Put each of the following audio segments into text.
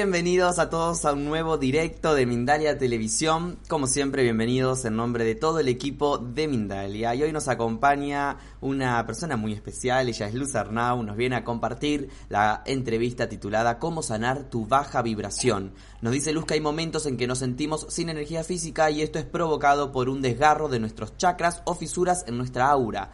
Bienvenidos a todos a un nuevo directo de Mindalia Televisión. Como siempre, bienvenidos en nombre de todo el equipo de Mindalia. Y hoy nos acompaña una persona muy especial, ella es Luz Arnau, nos viene a compartir la entrevista titulada Cómo sanar tu baja vibración. Nos dice Luz que hay momentos en que nos sentimos sin energía física y esto es provocado por un desgarro de nuestros chakras o fisuras en nuestra aura.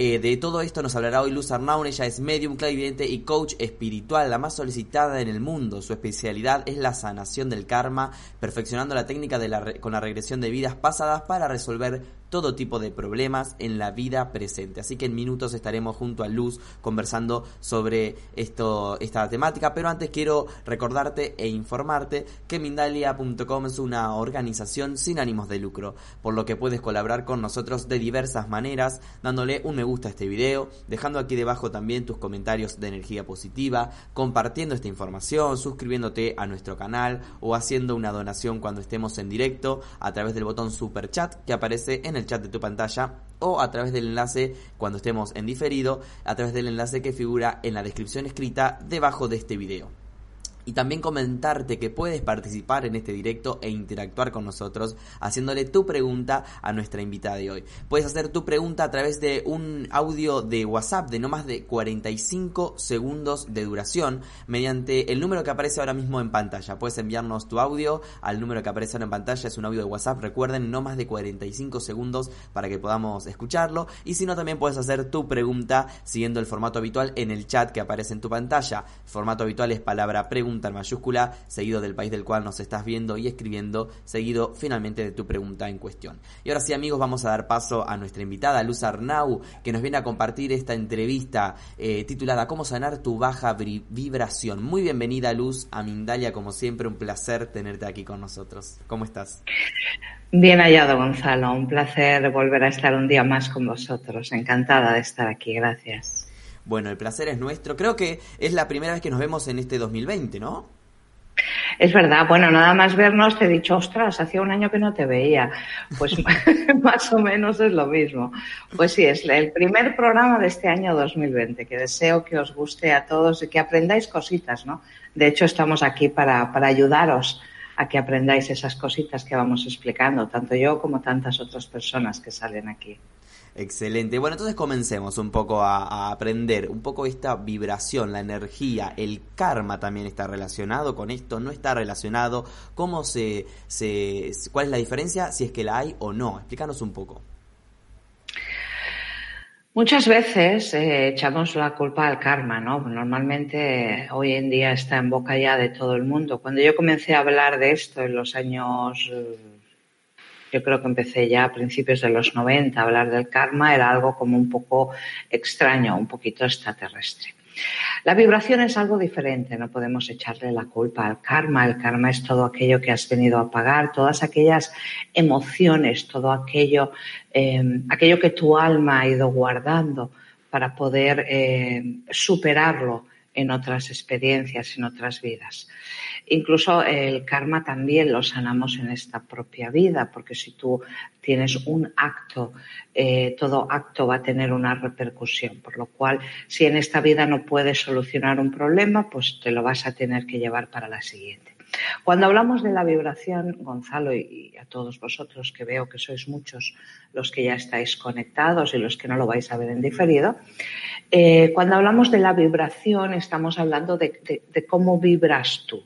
Eh, de todo esto nos hablará hoy Luz Arnaun, ella es medium, clarividente y coach espiritual, la más solicitada en el mundo. Su especialidad es la sanación del karma, perfeccionando la técnica de la con la regresión de vidas pasadas para resolver todo tipo de problemas en la vida presente. Así que en minutos estaremos junto a Luz conversando sobre esto, esta temática, pero antes quiero recordarte e informarte que Mindalia.com es una organización sin ánimos de lucro, por lo que puedes colaborar con nosotros de diversas maneras, dándole un me gusta a este video, dejando aquí debajo también tus comentarios de energía positiva, compartiendo esta información, suscribiéndote a nuestro canal o haciendo una donación cuando estemos en directo a través del botón super chat que aparece en el chat de tu pantalla o a través del enlace cuando estemos en diferido, a través del enlace que figura en la descripción escrita debajo de este video y también comentarte que puedes participar en este directo e interactuar con nosotros haciéndole tu pregunta a nuestra invitada de hoy. Puedes hacer tu pregunta a través de un audio de WhatsApp de no más de 45 segundos de duración mediante el número que aparece ahora mismo en pantalla. Puedes enviarnos tu audio al número que aparece ahora en pantalla, es un audio de WhatsApp, recuerden, no más de 45 segundos para que podamos escucharlo y si no también puedes hacer tu pregunta siguiendo el formato habitual en el chat que aparece en tu pantalla. Formato habitual es palabra pregunta en mayúscula, seguido del país del cual nos estás viendo y escribiendo, seguido finalmente de tu pregunta en cuestión. Y ahora sí amigos, vamos a dar paso a nuestra invitada Luz Arnau, que nos viene a compartir esta entrevista eh, titulada ¿Cómo sanar tu baja vibración? Muy bienvenida Luz a Mindalia, como siempre, un placer tenerte aquí con nosotros. ¿Cómo estás? Bien hallado, Gonzalo. Un placer volver a estar un día más con vosotros. Encantada de estar aquí. Gracias. Bueno, el placer es nuestro. Creo que es la primera vez que nos vemos en este 2020, ¿no? Es verdad, bueno, nada más vernos te he dicho, ostras, hacía un año que no te veía. Pues más o menos es lo mismo. Pues sí, es el primer programa de este año 2020, que deseo que os guste a todos y que aprendáis cositas, ¿no? De hecho, estamos aquí para, para ayudaros a que aprendáis esas cositas que vamos explicando, tanto yo como tantas otras personas que salen aquí. Excelente. Bueno, entonces comencemos un poco a, aprender un poco esta vibración, la energía, el karma también está relacionado con esto, no está relacionado, cómo se, se cuál es la diferencia, si es que la hay o no. Explícanos un poco. Muchas veces echamos la culpa al karma, ¿no? Normalmente hoy en día está en boca ya de todo el mundo. Cuando yo comencé a hablar de esto en los años yo creo que empecé ya a principios de los 90 a hablar del karma, era algo como un poco extraño, un poquito extraterrestre. La vibración es algo diferente, no podemos echarle la culpa al karma. El karma es todo aquello que has venido a pagar, todas aquellas emociones, todo aquello, eh, aquello que tu alma ha ido guardando para poder eh, superarlo en otras experiencias, en otras vidas. Incluso el karma también lo sanamos en esta propia vida, porque si tú tienes un acto, eh, todo acto va a tener una repercusión, por lo cual si en esta vida no puedes solucionar un problema, pues te lo vas a tener que llevar para la siguiente. Cuando hablamos de la vibración, Gonzalo, y a todos vosotros que veo que sois muchos los que ya estáis conectados y los que no lo vais a ver en diferido, eh, cuando hablamos de la vibración estamos hablando de, cómo vibras tú.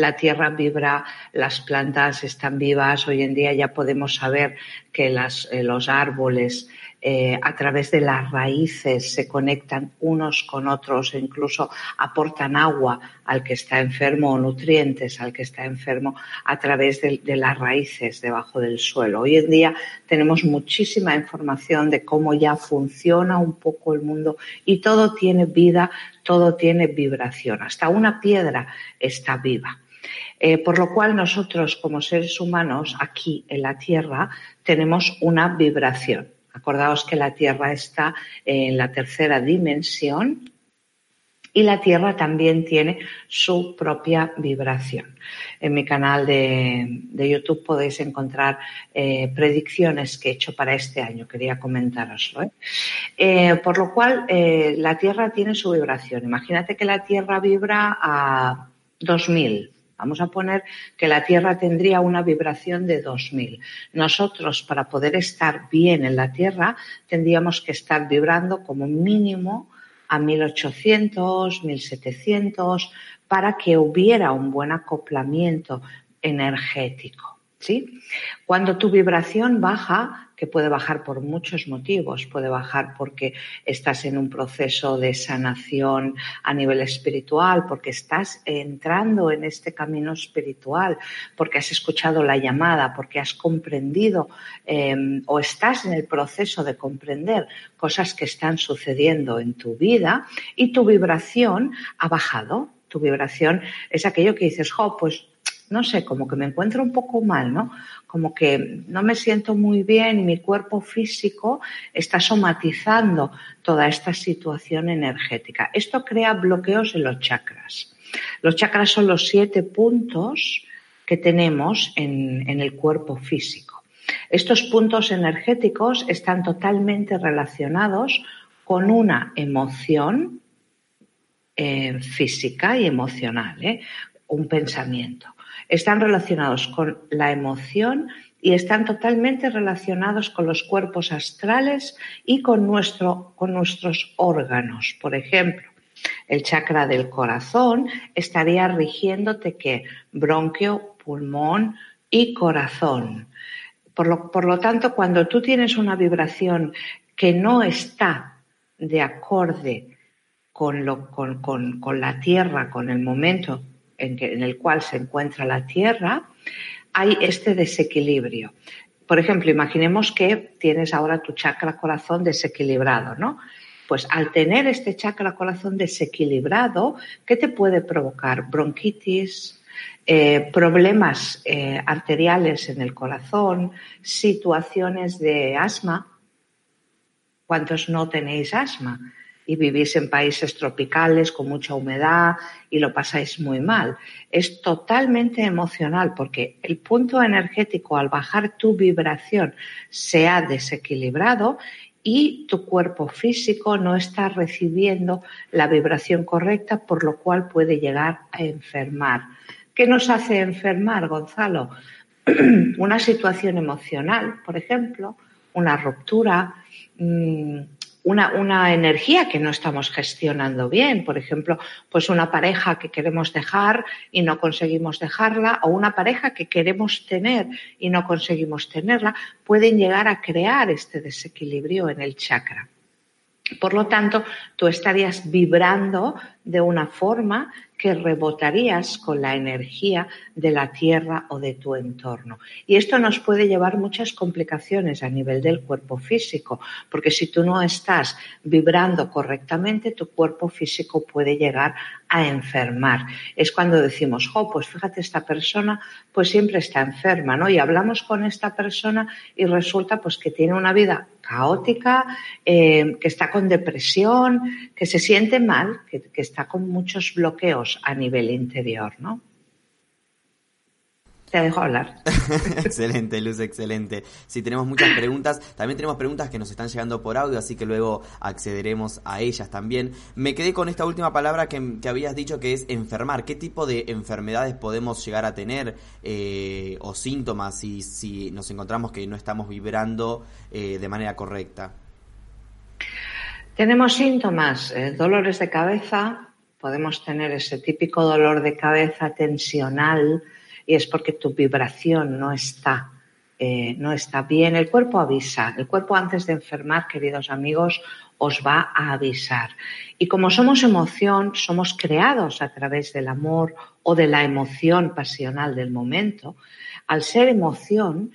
La tierra vibra, las plantas están vivas. Hoy en día ya podemos saber que eh, los árboles eh, a través de las raíces se conectan unos con otros e incluso aportan agua al que está enfermo o nutrientes al que está enfermo a través de, las raíces debajo del suelo. Hoy en día tenemos muchísima información de cómo ya funciona un poco el mundo y todo tiene vida, todo tiene vibración. Hasta una piedra está viva. Eh, por lo cual nosotros como seres humanos aquí en la Tierra tenemos una vibración. Acordaos que la Tierra está en la tercera dimensión y la Tierra también tiene su propia vibración. En mi canal de, YouTube podéis encontrar eh, predicciones que he hecho para este año, quería comentároslo. ¿eh? Eh, por lo cual, la Tierra tiene su vibración. Imagínate que la Tierra vibra a 2000. Vamos a poner que la Tierra tendría una vibración de 2000. Nosotros, para poder estar bien en la Tierra, tendríamos que estar vibrando como mínimo a 1800, 1700, para que hubiera un buen acoplamiento energético. ¿Sí? Cuando tu vibración baja, que puede bajar por muchos motivos, puede bajar porque estás en un proceso de sanación a nivel espiritual, porque estás entrando en este camino espiritual, porque has escuchado la llamada, porque has comprendido em, o estás en el proceso de comprender cosas que están sucediendo en tu vida y tu vibración ha bajado. Tu vibración es aquello que dices, jo, pues no sé, como que me encuentro un poco mal, ¿no? Como que no me siento muy bien y mi cuerpo físico está somatizando toda esta situación energética. Esto crea bloqueos en los chakras. Los chakras son los siete puntos que tenemos en, el cuerpo físico. Estos puntos energéticos están totalmente relacionados con una emoción eh, física y emocional, ¿eh? un pensamiento están relacionados con la emoción y están totalmente relacionados con los cuerpos astrales y con, nuestro, con nuestros órganos. Por ejemplo, el chakra del corazón estaría rigiéndote que bronquio, pulmón y corazón. Por lo, por lo tanto, cuando tú tienes una vibración que no está de acorde con, lo, con, con la tierra, con el momento en, el cual se encuentra la Tierra, hay este desequilibrio. Por ejemplo, imaginemos que tienes ahora tu chakra corazón desequilibrado, ¿no? Pues al tener este chakra corazón desequilibrado, ¿qué te puede provocar? Bronquitis, eh, problemas eh, arteriales en el corazón, situaciones de asma. ¿Cuántos no tenéis asma? Y vivís en países tropicales con mucha humedad y lo pasáis muy mal. Es totalmente emocional porque el punto energético al bajar tu vibración se ha desequilibrado y tu cuerpo físico no está recibiendo la vibración correcta, por lo cual puede llegar a enfermar. ¿Qué nos hace enfermar, Gonzalo? una situación emocional, por ejemplo, una ruptura, mm, una, una, energía que no estamos gestionando bien. Por ejemplo, pues una pareja que queremos dejar y no conseguimos dejarla, o una pareja que queremos tener y no conseguimos tenerla, pueden llegar a crear este desequilibrio en el chakra. Por lo tanto, tú estarías vibrando de una forma que rebotarías con la energía de la Tierra o de tu entorno. Y esto nos puede llevar muchas complicaciones a nivel del cuerpo físico, porque si tú no estás vibrando correctamente, tu cuerpo físico puede llegar a enfermar. Es cuando decimos, jo, pues fíjate, esta persona pues siempre está enferma, ¿no? Y hablamos con esta persona y resulta pues que tiene una vida caótica, eh, que está con depresión, que se siente mal, que, que está con muchos bloqueos a nivel interior, ¿no? Te dejo hablar. excelente, Luz, excelente. Sí, tenemos muchas preguntas. También tenemos preguntas que nos están llegando por audio, así que luego accederemos a ellas también. Me quedé con esta última palabra que, habías dicho que es enfermar. ¿Qué tipo de enfermedades podemos llegar a tener eh, o síntomas si, nos encontramos que no estamos vibrando eh, de manera correcta? Tenemos síntomas, eh, dolores de cabeza, podemos tener ese típico dolor de cabeza tensional y es porque tu vibración no está, eh, no está bien. El cuerpo avisa, el cuerpo antes de enfermar, queridos amigos, os va a avisar. Y como somos emoción, somos creados a través del amor o de la emoción pasional del momento. Al ser emoción,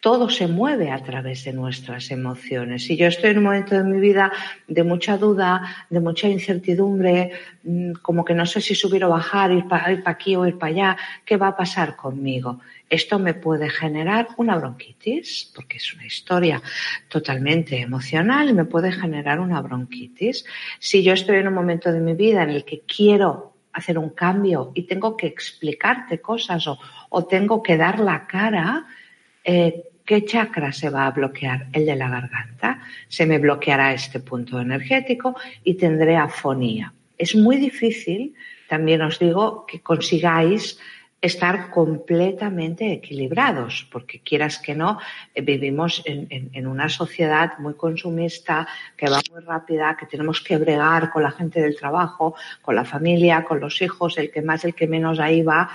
todo se mueve a través de nuestras emociones. Si yo estoy en un momento de mi vida de mucha duda, de mucha incertidumbre, mm, como que no sé si subir o bajar, ir para aquí o ir para allá, ¿qué va a pasar conmigo? Esto me puede generar una bronquitis, porque es una historia totalmente emocional me puede generar una bronquitis. Si yo estoy en un momento de mi vida en el que quiero hacer un cambio y tengo que explicarte cosas o, o tengo que dar la cara, eh, ¿qué chakra se va a bloquear? El de la garganta. Se me bloqueará este punto energético y tendré afonía. Es muy difícil, también os digo, que consigáis estar completamente equilibrados, porque quieras que no, eh, vivimos en, una sociedad muy consumista, que va muy rápida, que tenemos que bregar con la gente del trabajo, con la familia, con los hijos, el que más, el que menos ahí va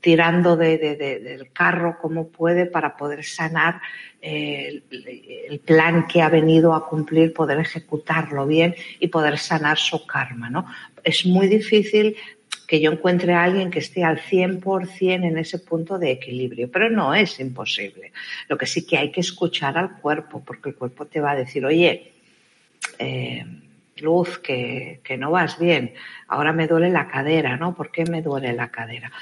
tirando del carro como puede para poder sanar eh, el, plan que ha venido a cumplir, poder ejecutarlo bien y poder sanar su karma, ¿no? Es muy difícil que yo encuentre a alguien que esté al 100% en ese punto de equilibrio, pero no es imposible. Lo que sí que hay que escuchar al cuerpo, porque el cuerpo te va a decir, oye, eh, Luz, que, que no vas bien, ahora me duele la cadera, ¿no? ¿Por qué me duele la cadera?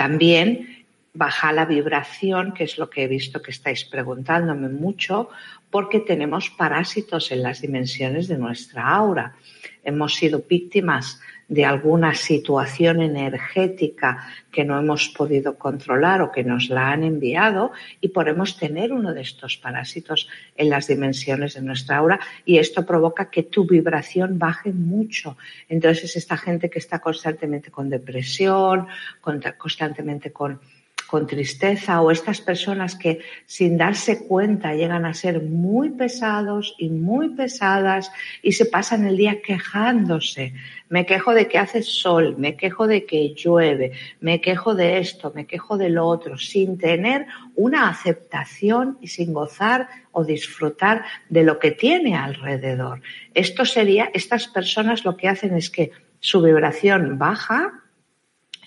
También baja la vibración, que es lo que he visto que estáis preguntándome mucho, porque tenemos parásitos en las dimensiones de nuestra aura. Hemos sido víctimas de alguna situación energética que no hemos podido controlar o que nos la han enviado y podemos tener uno de estos parásitos en las dimensiones de nuestra aura y esto provoca que tu vibración baje mucho. Entonces, esta gente que está constantemente con depresión, constantemente con con tristeza o estas personas que sin darse cuenta llegan a ser muy pesados y muy pesadas y se pasan el día quejándose. Me quejo de que hace sol, me quejo de que llueve, me quejo de esto, me quejo de lo otro, sin tener una aceptación y sin gozar o disfrutar de lo que tiene alrededor. Esto sería, estas personas lo que hacen es que su vibración baja,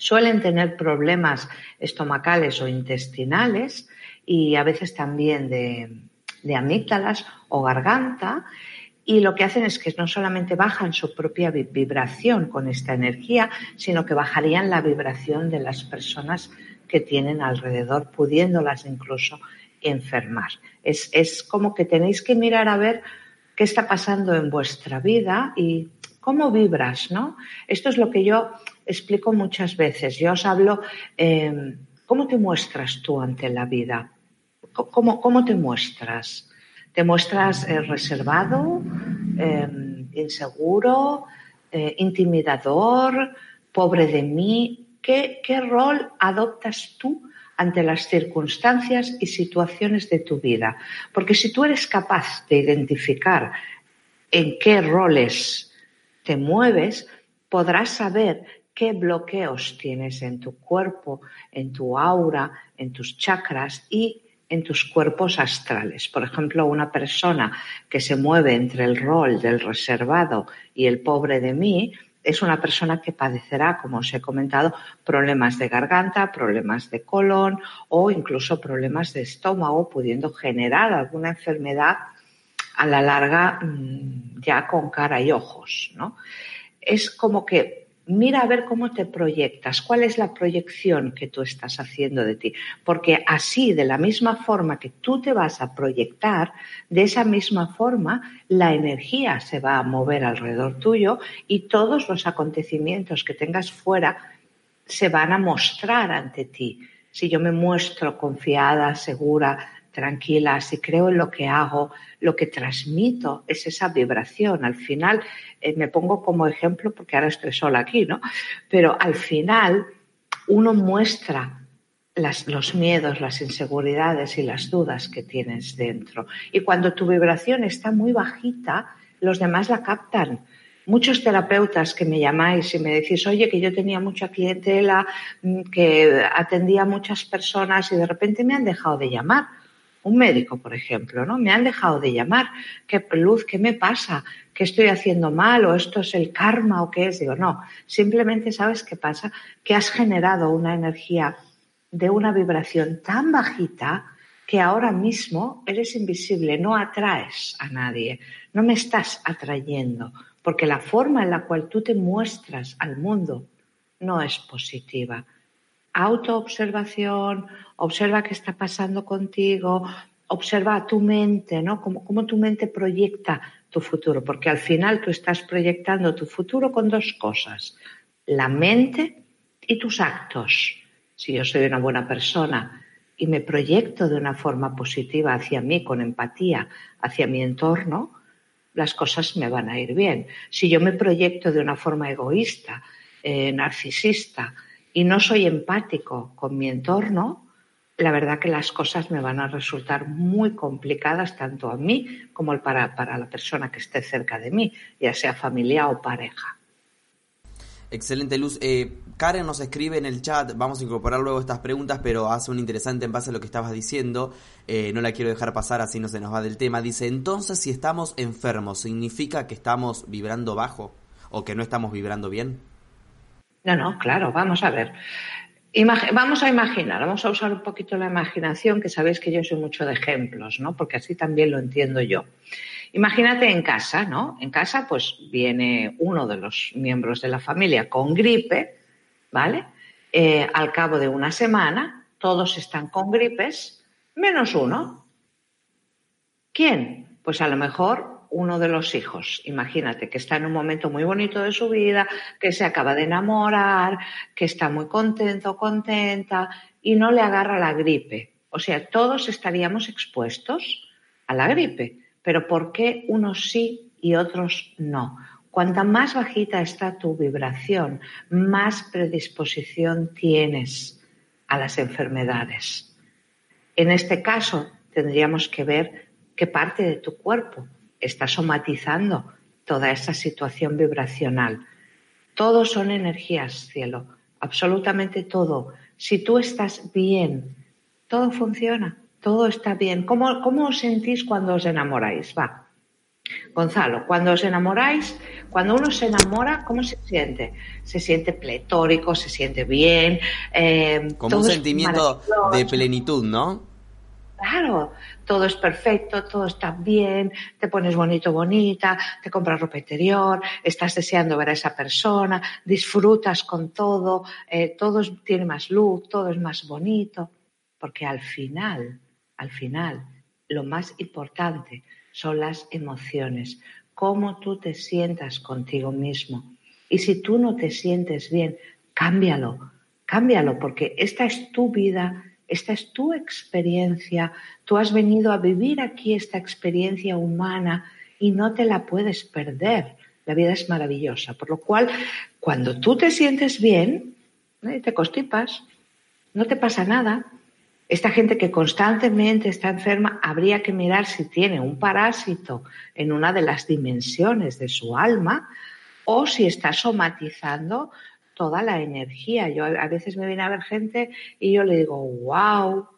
Suelen tener problemas estomacales o intestinales y a veces también de, de amígdalas o garganta y lo que hacen es que no solamente bajan su propia vibración con esta energía, sino que bajarían la vibración de las personas que tienen alrededor, pudiéndolas incluso enfermar. Es, es, como que tenéis que mirar a ver qué está pasando en vuestra vida y cómo vibras, ¿no? Esto es lo que yo explico muchas veces. Yo os hablo, em, ¿cómo te muestras tú ante la vida? ¿Cómo, cómo te muestras? ¿Te muestras eh, reservado, em, inseguro, eh, intimidador, pobre de mí? ¿Qué, ¿Qué rol adoptas tú ante las circunstancias y situaciones de tu vida? Porque si tú eres capaz de identificar en qué roles te mueves, podrás saber qué bloqueos tienes en tu cuerpo, en tu aura, en tus chakras y en tus cuerpos astrales. Por ejemplo, una persona que se mueve entre el rol del reservado y el pobre de mí es una persona que padecerá, como os he comentado, problemas de garganta, problemas de colon o incluso problemas de estómago, pudiendo generar alguna enfermedad a la larga mm, ya con cara y ojos. ¿no? Es como que mira a ver cómo te proyectas, cuál es la proyección que tú estás haciendo de ti, porque así, de la misma forma que tú te vas a proyectar, de esa misma forma la energía se va a mover alrededor tuyo y todos los acontecimientos que tengas fuera se van a mostrar ante ti. Si yo me muestro confiada, segura, tranquila, si creo en lo que hago, lo que transmito es esa vibración. Al final, eh, me pongo como ejemplo porque ahora estoy sola aquí, ¿no? Pero al final uno muestra los miedos, las inseguridades y las dudas que tienes dentro. Y cuando tu vibración está muy bajita, los demás la captan. Muchos terapeutas que me llamáis y me decís, oye, que yo tenía mucha clientela, mm, que atendía a muchas personas y de repente me han dejado de llamar un médico, por ejemplo, ¿no? Me han dejado de llamar. ¿Qué luz? ¿Qué me pasa? ¿Qué estoy haciendo mal? ¿O esto es el karma? ¿O qué es? Digo, no. Simplemente sabes qué pasa, que has generado una energía de una vibración tan bajita que ahora mismo eres invisible, no atraes a nadie, no me estás atrayendo, porque la forma en la cual tú te muestras al mundo no es positiva autoobservación, observa qué está pasando contigo, observa tu mente, ¿no? Cómo, cómo, tu mente proyecta tu futuro, porque al final tú estás proyectando tu futuro con dos cosas, la mente y tus actos. Si yo soy una buena persona y me proyecto de una forma positiva hacia mí, con empatía, hacia mi entorno, las cosas me van a ir bien. Si yo me proyecto de una forma egoísta, eh, narcisista y no soy empático con mi entorno, la verdad que las cosas me van a resultar muy complicadas tanto a mí como para, para la persona que esté cerca de mí, ya sea familia o pareja. Excelente, Luz. Eh, Karen nos escribe en el chat, vamos a incorporar luego estas preguntas, pero hace un interesante en base a lo que estabas diciendo. Eh, no la quiero dejar pasar, así no se nos va del tema. Dice, entonces si estamos enfermos, ¿significa que estamos vibrando bajo o que no estamos vibrando bien? No, no, claro, vamos a ver. vamos a imaginar, vamos a usar un poquito la imaginación, que sabéis que yo soy mucho de ejemplos, ¿no? Porque así también lo entiendo yo. Imagínate en casa, ¿no? En casa, pues viene uno de los miembros de la familia con gripe, ¿vale? Eh, al cabo de una semana, todos están con gripes, menos uno. ¿Quién? Pues a lo mejor uno de los hijos. Imagínate que está en un momento muy bonito de su vida, que se acaba de enamorar, que está muy contento, contenta y no le agarra la gripe. O sea, todos estaríamos expuestos a la gripe. Pero ¿por qué unos sí y otros no? Cuanta más bajita está tu vibración, más predisposición tienes a las enfermedades. En este caso, tendríamos que ver qué parte de tu cuerpo está somatizando toda esa situación vibracional. Todo son energías, cielo, absolutamente todo. Si tú estás bien, todo funciona todo está bien. ¿Cómo, ¿Cómo os sentís cuando os enamoráis? Va. Gonzalo, cuando os enamoráis, cuando uno se enamora, ¿cómo se siente? Se siente pletórico, se siente bien. Eh, Como un sentimiento de plenitud, ¿no? Claro, todo es perfecto, todo está bien, te pones bonito, bonita, te compras ropa interior, estás deseando ver a esa persona, disfrutas con todo, eh, todo tiene más luz, todo es más bonito, porque al final al final, lo más importante son las emociones, cómo tú te sientas contigo mismo. Y si tú no te sientes bien, cámbialo, cámbialo, porque esta es tu vida, esta es tu experiencia, tú has venido a vivir aquí esta experiencia humana y no te la puedes perder. La vida es maravillosa, por lo cual, cuando tú te sientes bien, ¿eh? te constipas, no te pasa nada, esta gente que constantemente está enferma, habría que mirar si tiene un parásito en una de las dimensiones de su alma o si está somatizando toda la energía. Yo a veces me viene a ver gente y yo le digo, wow,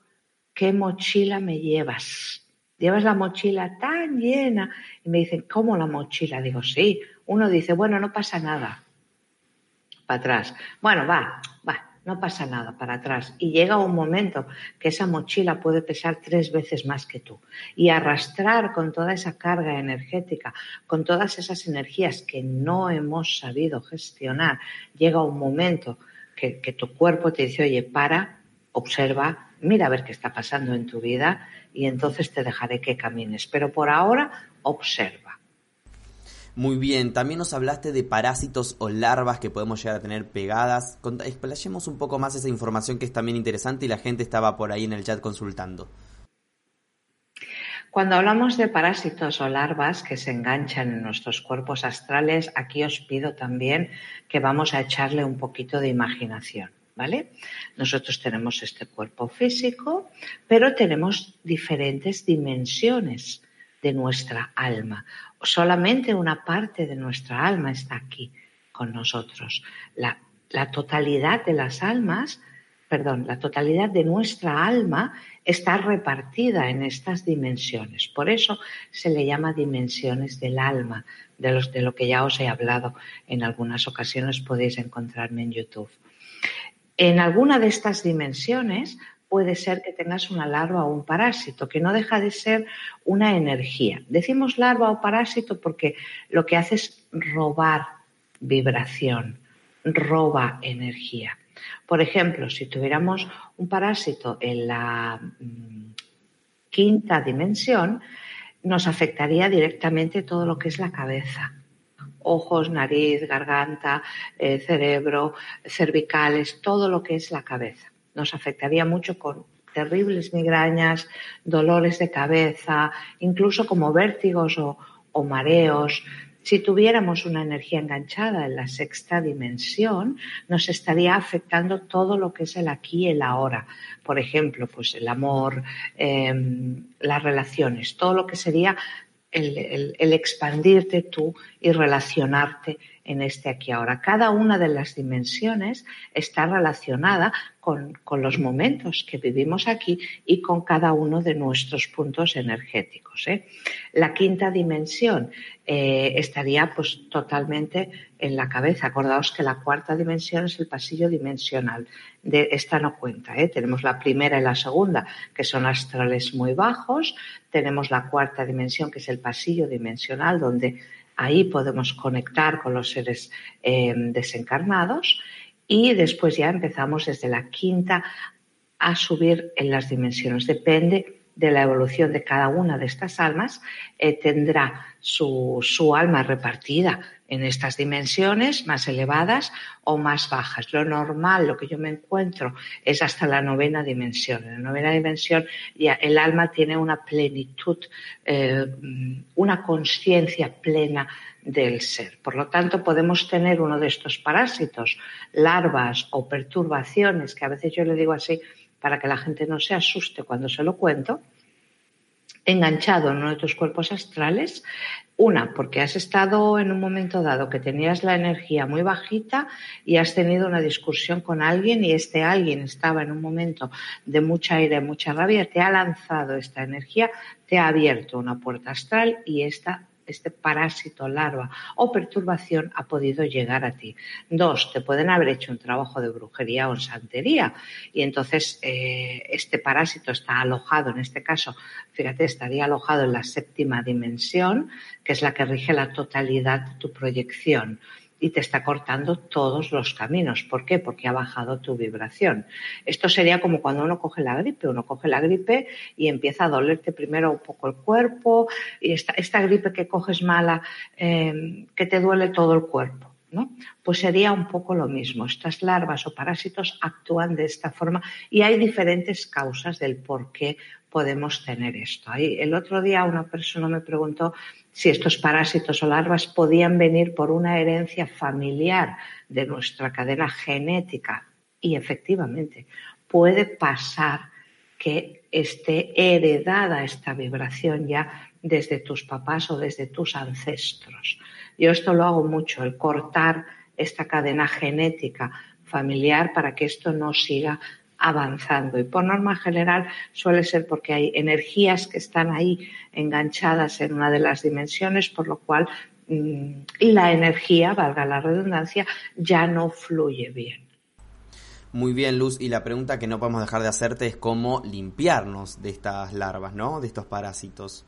qué mochila me llevas. Llevas la mochila tan llena. Y me dicen, ¿cómo la mochila? Digo, sí. Uno dice, bueno, no pasa nada. Para atrás. Bueno, va, va no pasa nada para atrás. Y llega un momento que esa mochila puede pesar tres veces más que tú. Y arrastrar con toda esa carga energética, con todas esas energías que no hemos sabido gestionar, llega un momento que, tu cuerpo te dice, oye, para, observa, mira a ver qué está pasando en tu vida y entonces te dejaré que camines. Pero por ahora, observa. Muy bien, también nos hablaste de parásitos o larvas que podemos llegar a tener pegadas. Explayemos un poco más esa información que es también interesante y la gente estaba por ahí en el chat consultando. Cuando hablamos de parásitos o larvas que se enganchan en nuestros cuerpos astrales, aquí os pido también que vamos a echarle un poquito de imaginación. ¿Vale? Nosotros tenemos este cuerpo físico, pero tenemos diferentes dimensiones de nuestra alma solamente una parte de nuestra alma está aquí con nosotros. La, totalidad de las almas, perdón, la totalidad de nuestra alma está repartida en estas dimensiones. Por eso se le llama dimensiones del alma, de, los, de lo que ya os he hablado en algunas ocasiones, podéis encontrarme en YouTube. En alguna de estas dimensiones puede ser que tengas una larva o un parásito, que no deja de ser una energía. Decimos larva o parásito porque lo que hace es robar vibración, roba energía. Por ejemplo, si tuviéramos un parásito en la mm, quinta dimensión, nos afectaría directamente todo lo que es la cabeza. Ojos, nariz, garganta, eh, cerebro, cervicales, todo lo que es la cabeza nos afectaría mucho con terribles migrañas, dolores de cabeza, incluso como vértigos o, mareos. Si tuviéramos una energía enganchada en la sexta dimensión, nos estaría afectando todo lo que es el aquí y el ahora. Por ejemplo, pues el amor, em, las relaciones, todo lo que sería el, expandirte tú y relacionarte en este aquí ahora. Cada una de las dimensiones está relacionada con, los momentos que vivimos aquí y con cada uno de nuestros puntos energéticos. ¿eh? La quinta dimensión eh, estaría pues totalmente en la cabeza. Acordaos que la cuarta dimensión es el pasillo dimensional. De esta no cuenta. ¿eh? Tenemos la primera y la segunda, que son astrales muy bajos. Tenemos la cuarta dimensión, que es el pasillo dimensional, donde ahí podemos conectar con los seres desencarnados y después ya empezamos desde la quinta a subir en las dimensiones. Depende de la evolución de cada una de estas almas, eh, tendrá su, su, alma repartida en estas dimensiones más elevadas o más bajas. Lo normal, lo que yo me encuentro, es hasta la novena dimensión. En la novena dimensión ya el alma tiene una plenitud, eh, una conciencia plena del ser. Por lo tanto, podemos tener uno de estos parásitos, larvas o perturbaciones, que a veces yo le digo así para que la gente no se asuste cuando se lo cuento, enganchado en uno de tus cuerpos astrales. Una, porque has estado en un momento dado que tenías la energía muy bajita y has tenido una discusión con alguien y este alguien estaba en un momento de mucha ira y mucha rabia, te ha lanzado esta energía, te ha abierto una puerta astral y esta este parásito, larva o perturbación ha podido llegar a ti. Dos, te pueden haber hecho un trabajo de brujería o santería y entonces eh, este parásito está alojado, en este caso, fíjate, estaría alojado en la séptima dimensión, que es la que rige la totalidad de tu proyección y te está cortando todos los caminos. ¿Por qué? Porque ha bajado tu vibración. Esto sería como cuando uno coge la gripe. Uno coge la gripe y empieza a dolerte primero un poco el cuerpo y esta, gripe que coges mala, em, que te duele todo el cuerpo. ¿no? Pues sería un poco lo mismo. Estas larvas o parásitos actúan de esta forma y hay diferentes causas del por qué podemos tener esto. el otro día una persona me preguntó si estos parásitos o larvas podían venir por una herencia familiar de nuestra cadena genética. Y efectivamente, puede pasar que esté heredada esta vibración ya desde tus papás o desde tus ancestros. Yo esto lo hago mucho, el cortar esta cadena genética familiar para que esto no siga avanzando. Y por norma general suele ser porque hay energías que están ahí enganchadas en una de las dimensiones, por lo cual mm, la energía, valga la redundancia, ya no fluye bien. Muy bien, Luz. Y la pregunta que no podemos dejar de hacerte es cómo limpiarnos de estas larvas, ¿no? De estos parásitos.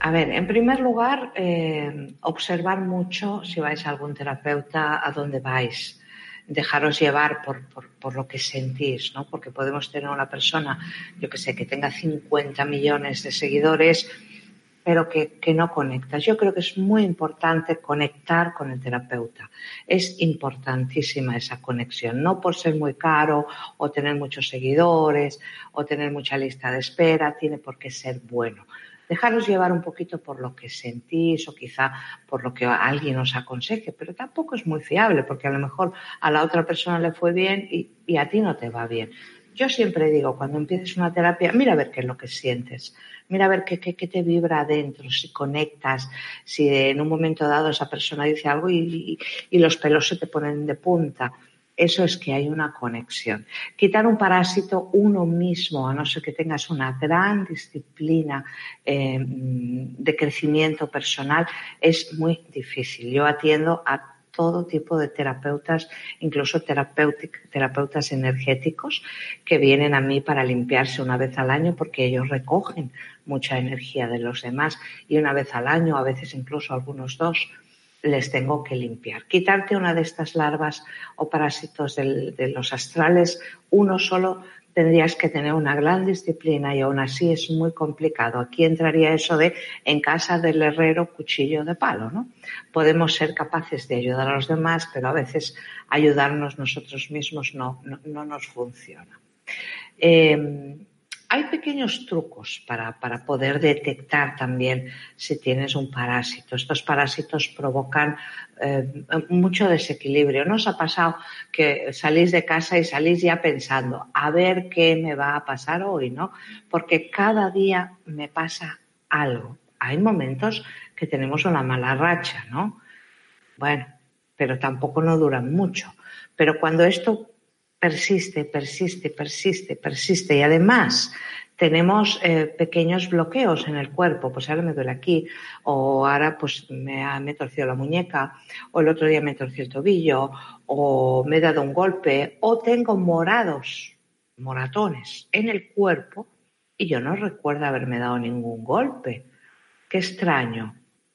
A ver, en primer lugar, eh, observar mucho si vais a algún terapeuta, a dónde vais dejaros llevar por, por, lo que sentís, ¿no? Porque podemos tener una persona, yo que sé, que tenga 50 millones de seguidores, pero que, que, no conecta. Yo creo que es muy importante conectar con el terapeuta. Es importantísima esa conexión, no por ser muy caro o tener muchos seguidores o tener mucha lista de espera, tiene por qué ser bueno dejaros llevar un poquito por lo que sentís o quizá por lo que alguien os aconseje, pero tampoco es muy fiable porque a lo mejor a la otra persona le fue bien y, a ti no te va bien. Yo siempre digo, cuando empieces una terapia, mira a ver qué es lo que sientes, mira a ver qué, qué, te vibra adentro, si conectas, si en un momento dado esa persona dice algo y los pelos se te ponen de punta eso es que hay una conexión. Quitar un parásito uno mismo, a no ser que tengas una gran disciplina eh, de crecimiento personal, es muy difícil. Yo atiendo a todo tipo de terapeutas, incluso terapeutas energéticos, que vienen a mí para limpiarse una vez al año porque ellos recogen mucha energía de los demás y una vez al año, a veces incluso algunos dos les tengo que limpiar. Quitarte una de estas larvas o parásitos de los astrales, uno solo tendrías que tener una gran disciplina y aún así es muy complicado. Aquí entraría eso de en casa del herrero cuchillo de palo, ¿no? Podemos ser capaces de ayudar a los demás, pero a veces ayudarnos nosotros mismos no, no, nos funciona. Eh, hay pequeños trucos para, poder detectar también si tienes un parásito. Estos parásitos provocan eh, mucho desequilibrio. ¿No os ha pasado que salís de casa y salís ya pensando, a ver qué me va a pasar hoy, ¿no? Porque cada día me pasa algo. Hay momentos que tenemos una mala racha, ¿no? Bueno, pero tampoco no duran mucho. Pero cuando esto persiste, persiste, persiste, persiste y además tenemos eh, pequeños bloqueos en el cuerpo, pues ahora me duele aquí, o ahora pues me, me torcido la muñeca, o el otro día me torció el tobillo, o me he dado un golpe, o tengo morados, moratones en el cuerpo y yo no recuerdo haberme dado ningún golpe. Qué extraño.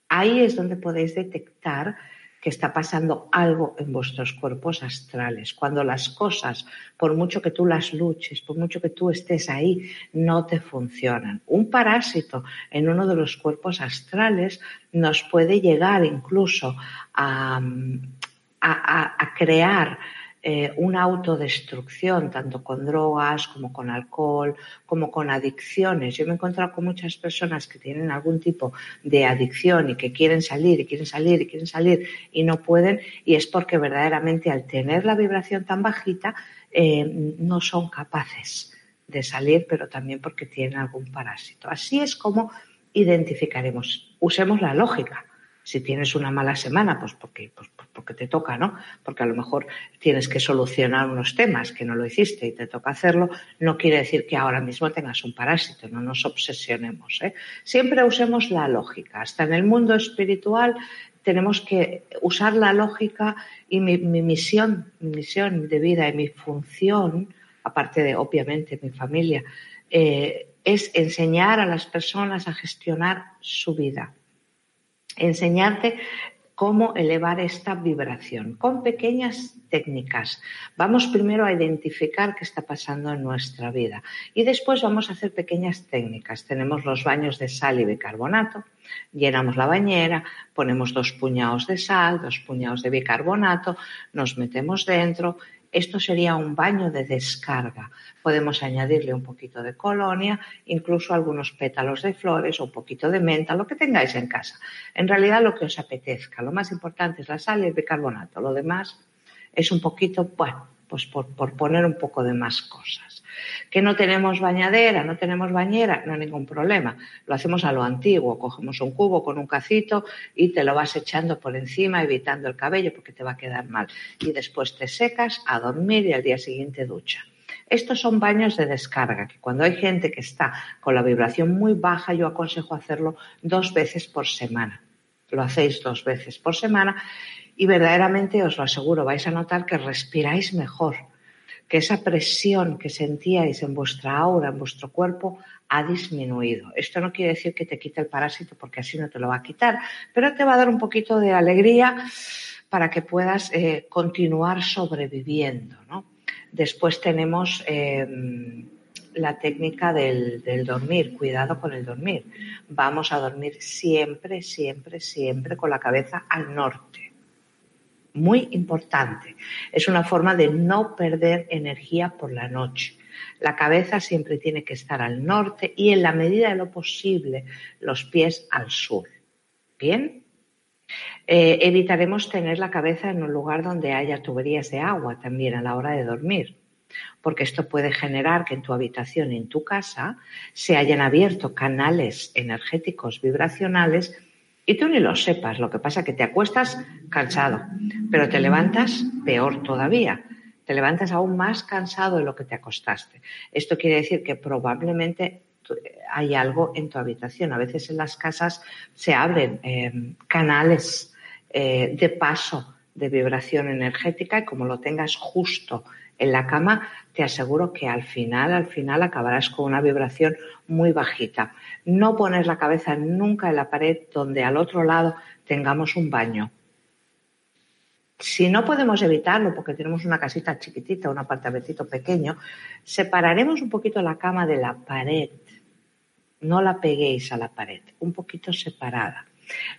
Ahí es donde podéis detectar que está pasando algo en vuestros cuerpos astrales. Cuando las cosas, por mucho que tú las luches, por mucho que tú estés ahí, no te funcionan. Un parásito en uno de los cuerpos astrales nos puede llegar incluso a, a crear eh, una autodestrucción, tanto con drogas como con alcohol, como con adicciones. Yo me he encontrado con muchas personas que tienen algún tipo de adicción y que quieren salir y quieren salir y quieren salir y no pueden, y es porque verdaderamente al tener la vibración tan bajita eh, no son capaces de salir, pero también porque tienen algún parásito. Así es como identificaremos. Usemos la lógica si tienes una mala semana, pues porque, pues porque te toca, ¿no? Porque a lo mejor tienes que solucionar unos temas que no lo hiciste y te toca hacerlo, no quiere decir que ahora mismo tengas un parásito, no nos obsesionemos. ¿eh? Siempre usemos la lógica. Hasta en el mundo espiritual tenemos que usar la lógica y mi, misión, mi misión de vida y mi función, aparte de obviamente mi familia, eh, es enseñar a las personas a gestionar su vida enseñarte cómo elevar esta vibración con pequeñas técnicas. Vamos primero a identificar qué está pasando en nuestra vida y después vamos a hacer pequeñas técnicas. Tenemos los baños de sal y bicarbonato, llenamos la bañera, ponemos dos puñados de sal, dos puñados de bicarbonato, nos metemos dentro esto sería un baño de descarga. Podemos añadirle un poquito de colonia, incluso algunos pétalos de flores o un poquito de menta, lo que tengáis en casa. En realidad lo que os apetezca. Lo más importante es la sal y el bicarbonato. Lo demás es un poquito, bueno, pues por, poner un poco de más cosas. Que no tenemos bañadera, no tenemos bañera, no hay ningún problema. Lo hacemos a lo antiguo, cogemos un cubo con un cacito y te lo vas echando por encima, evitando el cabello porque te va a quedar mal. Y después te secas a dormir y al día siguiente ducha. Estos son baños de descarga, que cuando hay gente que está con la vibración muy baja, yo aconsejo hacerlo dos veces por semana. Lo hacéis dos veces por semana y verdaderamente os lo aseguro, vais a notar que respiráis mejor, que esa presión que sentíais en vuestra aura, en vuestro cuerpo, ha disminuido. Esto no quiere decir que te quite el parásito porque así no te lo va a quitar, pero te va a dar un poquito de alegría para que puedas eh, continuar sobreviviendo. Después tenemos em, la técnica del, dormir, cuidado con el dormir. Vamos a dormir siempre, siempre, siempre con la cabeza al norte muy importante. Es una forma de no perder energía por la noche. La cabeza siempre tiene que estar al norte y en la medida de lo posible los pies al sur. ¿Bien? Eh, evitaremos tener la cabeza en un lugar donde haya tuberías de agua también a la hora de dormir, porque esto puede generar que en tu habitación, en tu casa, se hayan abierto canales energéticos vibracionales y tú ni lo sepas, lo que pasa es que te acuestas cansado, pero te levantas peor todavía. Te levantas aún más cansado de lo que te acostaste. Esto quiere decir que probablemente hay algo en tu habitación. A veces en las casas se abren eh, canales eh, de paso de vibración energética y como lo tengas justo en la cama, te aseguro que al final, al final acabarás con una vibración muy bajita. No poner la cabeza nunca en la pared donde al otro lado tengamos un baño. Si no podemos evitarlo porque tenemos una casita chiquitita, un apartamentito pequeño, separaremos un poquito la cama de la pared. No la peguéis a la pared, un poquito separada.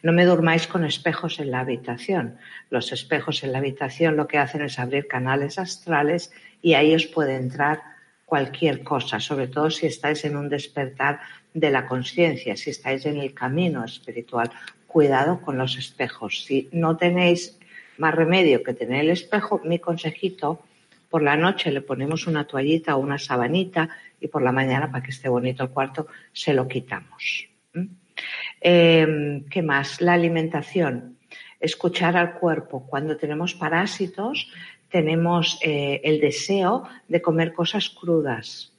No me durmáis con espejos en la habitación. Los espejos en la habitación lo que hacen es abrir canales astrales y ahí os puede entrar cualquier cosa, sobre todo si estáis en un despertar de la conciencia, si estáis en el camino espiritual. Cuidado con los espejos. Si no tenéis más remedio que tener el espejo, mi consejito, por la noche le ponemos una toallita o una sabanita y por la mañana, para que esté bonito el cuarto, se lo quitamos. Em, ¿Qué más? La alimentación. Escuchar al cuerpo. Cuando tenemos parásitos, tenemos eh, el deseo de comer cosas crudas.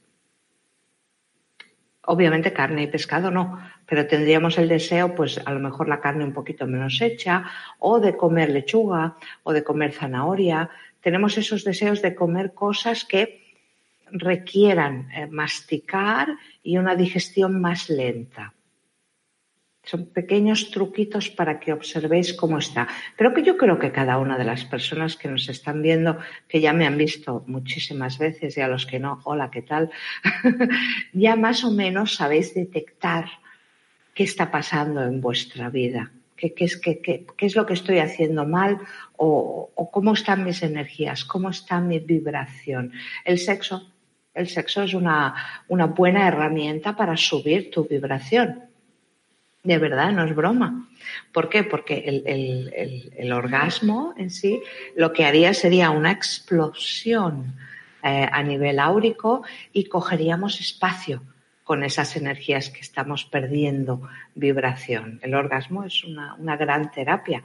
Obviamente carne y pescado no, pero tendríamos el deseo, pues a lo mejor la carne un poquito menos hecha, o de comer lechuga, o de comer zanahoria. Tenemos esos deseos de comer cosas que requieran eh, masticar y una digestión más lenta. Son pequeños truquitos para que observéis cómo está. Pero que yo creo que cada una de las personas que nos están viendo, que ya me han visto muchísimas veces y a los que no, hola, ¿qué tal? ya más o menos sabéis detectar qué está pasando en vuestra vida. ¿Qué, es, lo que estoy haciendo mal o, cómo están mis energías, cómo está mi vibración. El sexo, el sexo es una buena herramienta para subir tu vibración de verdad, no es broma. ¿Por qué? Porque el, orgasmo en sí lo que haría sería una explosión eh, a nivel áurico y cogeríamos espacio con esas energías que estamos perdiendo vibración. El orgasmo es una, una gran terapia.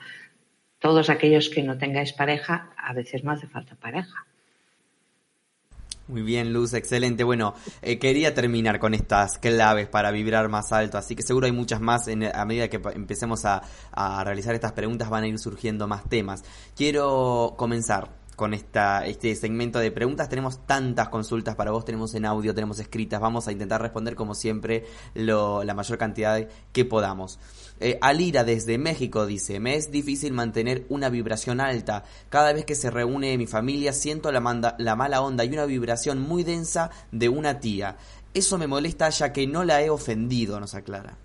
Todos aquellos que no tengáis pareja, a veces no hace falta pareja. Muy bien, Luz, excelente. Bueno, eh, quería terminar con estas claves para vibrar más alto, así que seguro hay muchas más a medida que empecemos a, a realizar estas preguntas van a ir surgiendo más temas. Quiero comenzar con esta, este segmento de preguntas. Tenemos tantas consultas para vos, tenemos en audio, tenemos escritas. Vamos a intentar responder como siempre lo, la mayor cantidad que podamos. Eh, Alira desde México dice, me es difícil mantener una vibración alta. Cada vez que se reúne mi familia siento la, la mala onda y una vibración muy densa de una tía. Eso me molesta ya que no la he ofendido, nos aclara.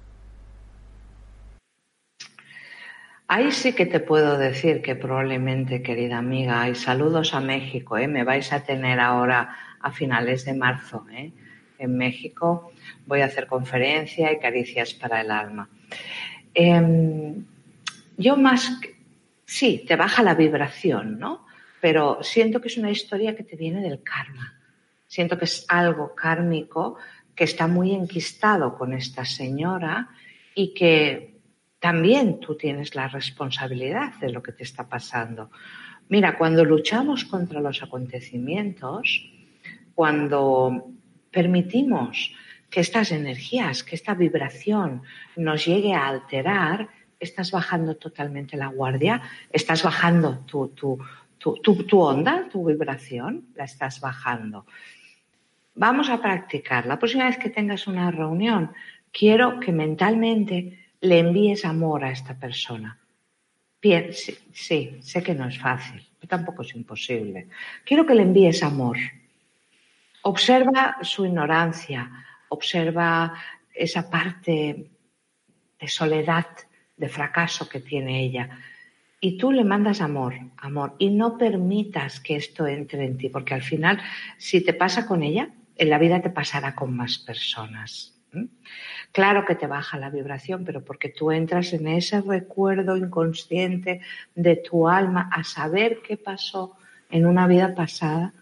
Ahí sí que te puedo decir que probablemente, querida amiga, y saludos a México, ¿eh? me vais a tener ahora a finales de marzo ¿eh? en México. Voy a hacer conferencia y caricias para el alma. Em, yo más, sí, te baja la vibración, ¿no? Pero siento que es una historia que te viene del karma. Siento que es algo kármico que está muy enquistado con esta señora y que también tú tienes la responsabilidad de lo que te está pasando. Mira, cuando luchamos contra los acontecimientos, cuando permitimos que estas energías, que esta vibración nos llegue a alterar, estás bajando totalmente la guardia, estás bajando tu, tu, tu, tu, onda, tu vibración, la estás bajando. Vamos a practicar. La próxima vez que tengas una reunión, quiero que mentalmente le envíes amor a esta persona. Sí, sé que no es fácil, pero tampoco es imposible. Quiero que le envíes amor. Observa su ignorancia, observa esa parte de soledad, de fracaso que tiene ella. Y tú le mandas amor, amor, y no permitas que esto entre en ti, porque al final, si te pasa con ella, en la vida te pasará con más personas. Claro que te baja la vibración, pero porque tú entras en ese recuerdo inconsciente de tu alma a saber qué pasó en una vida pasada,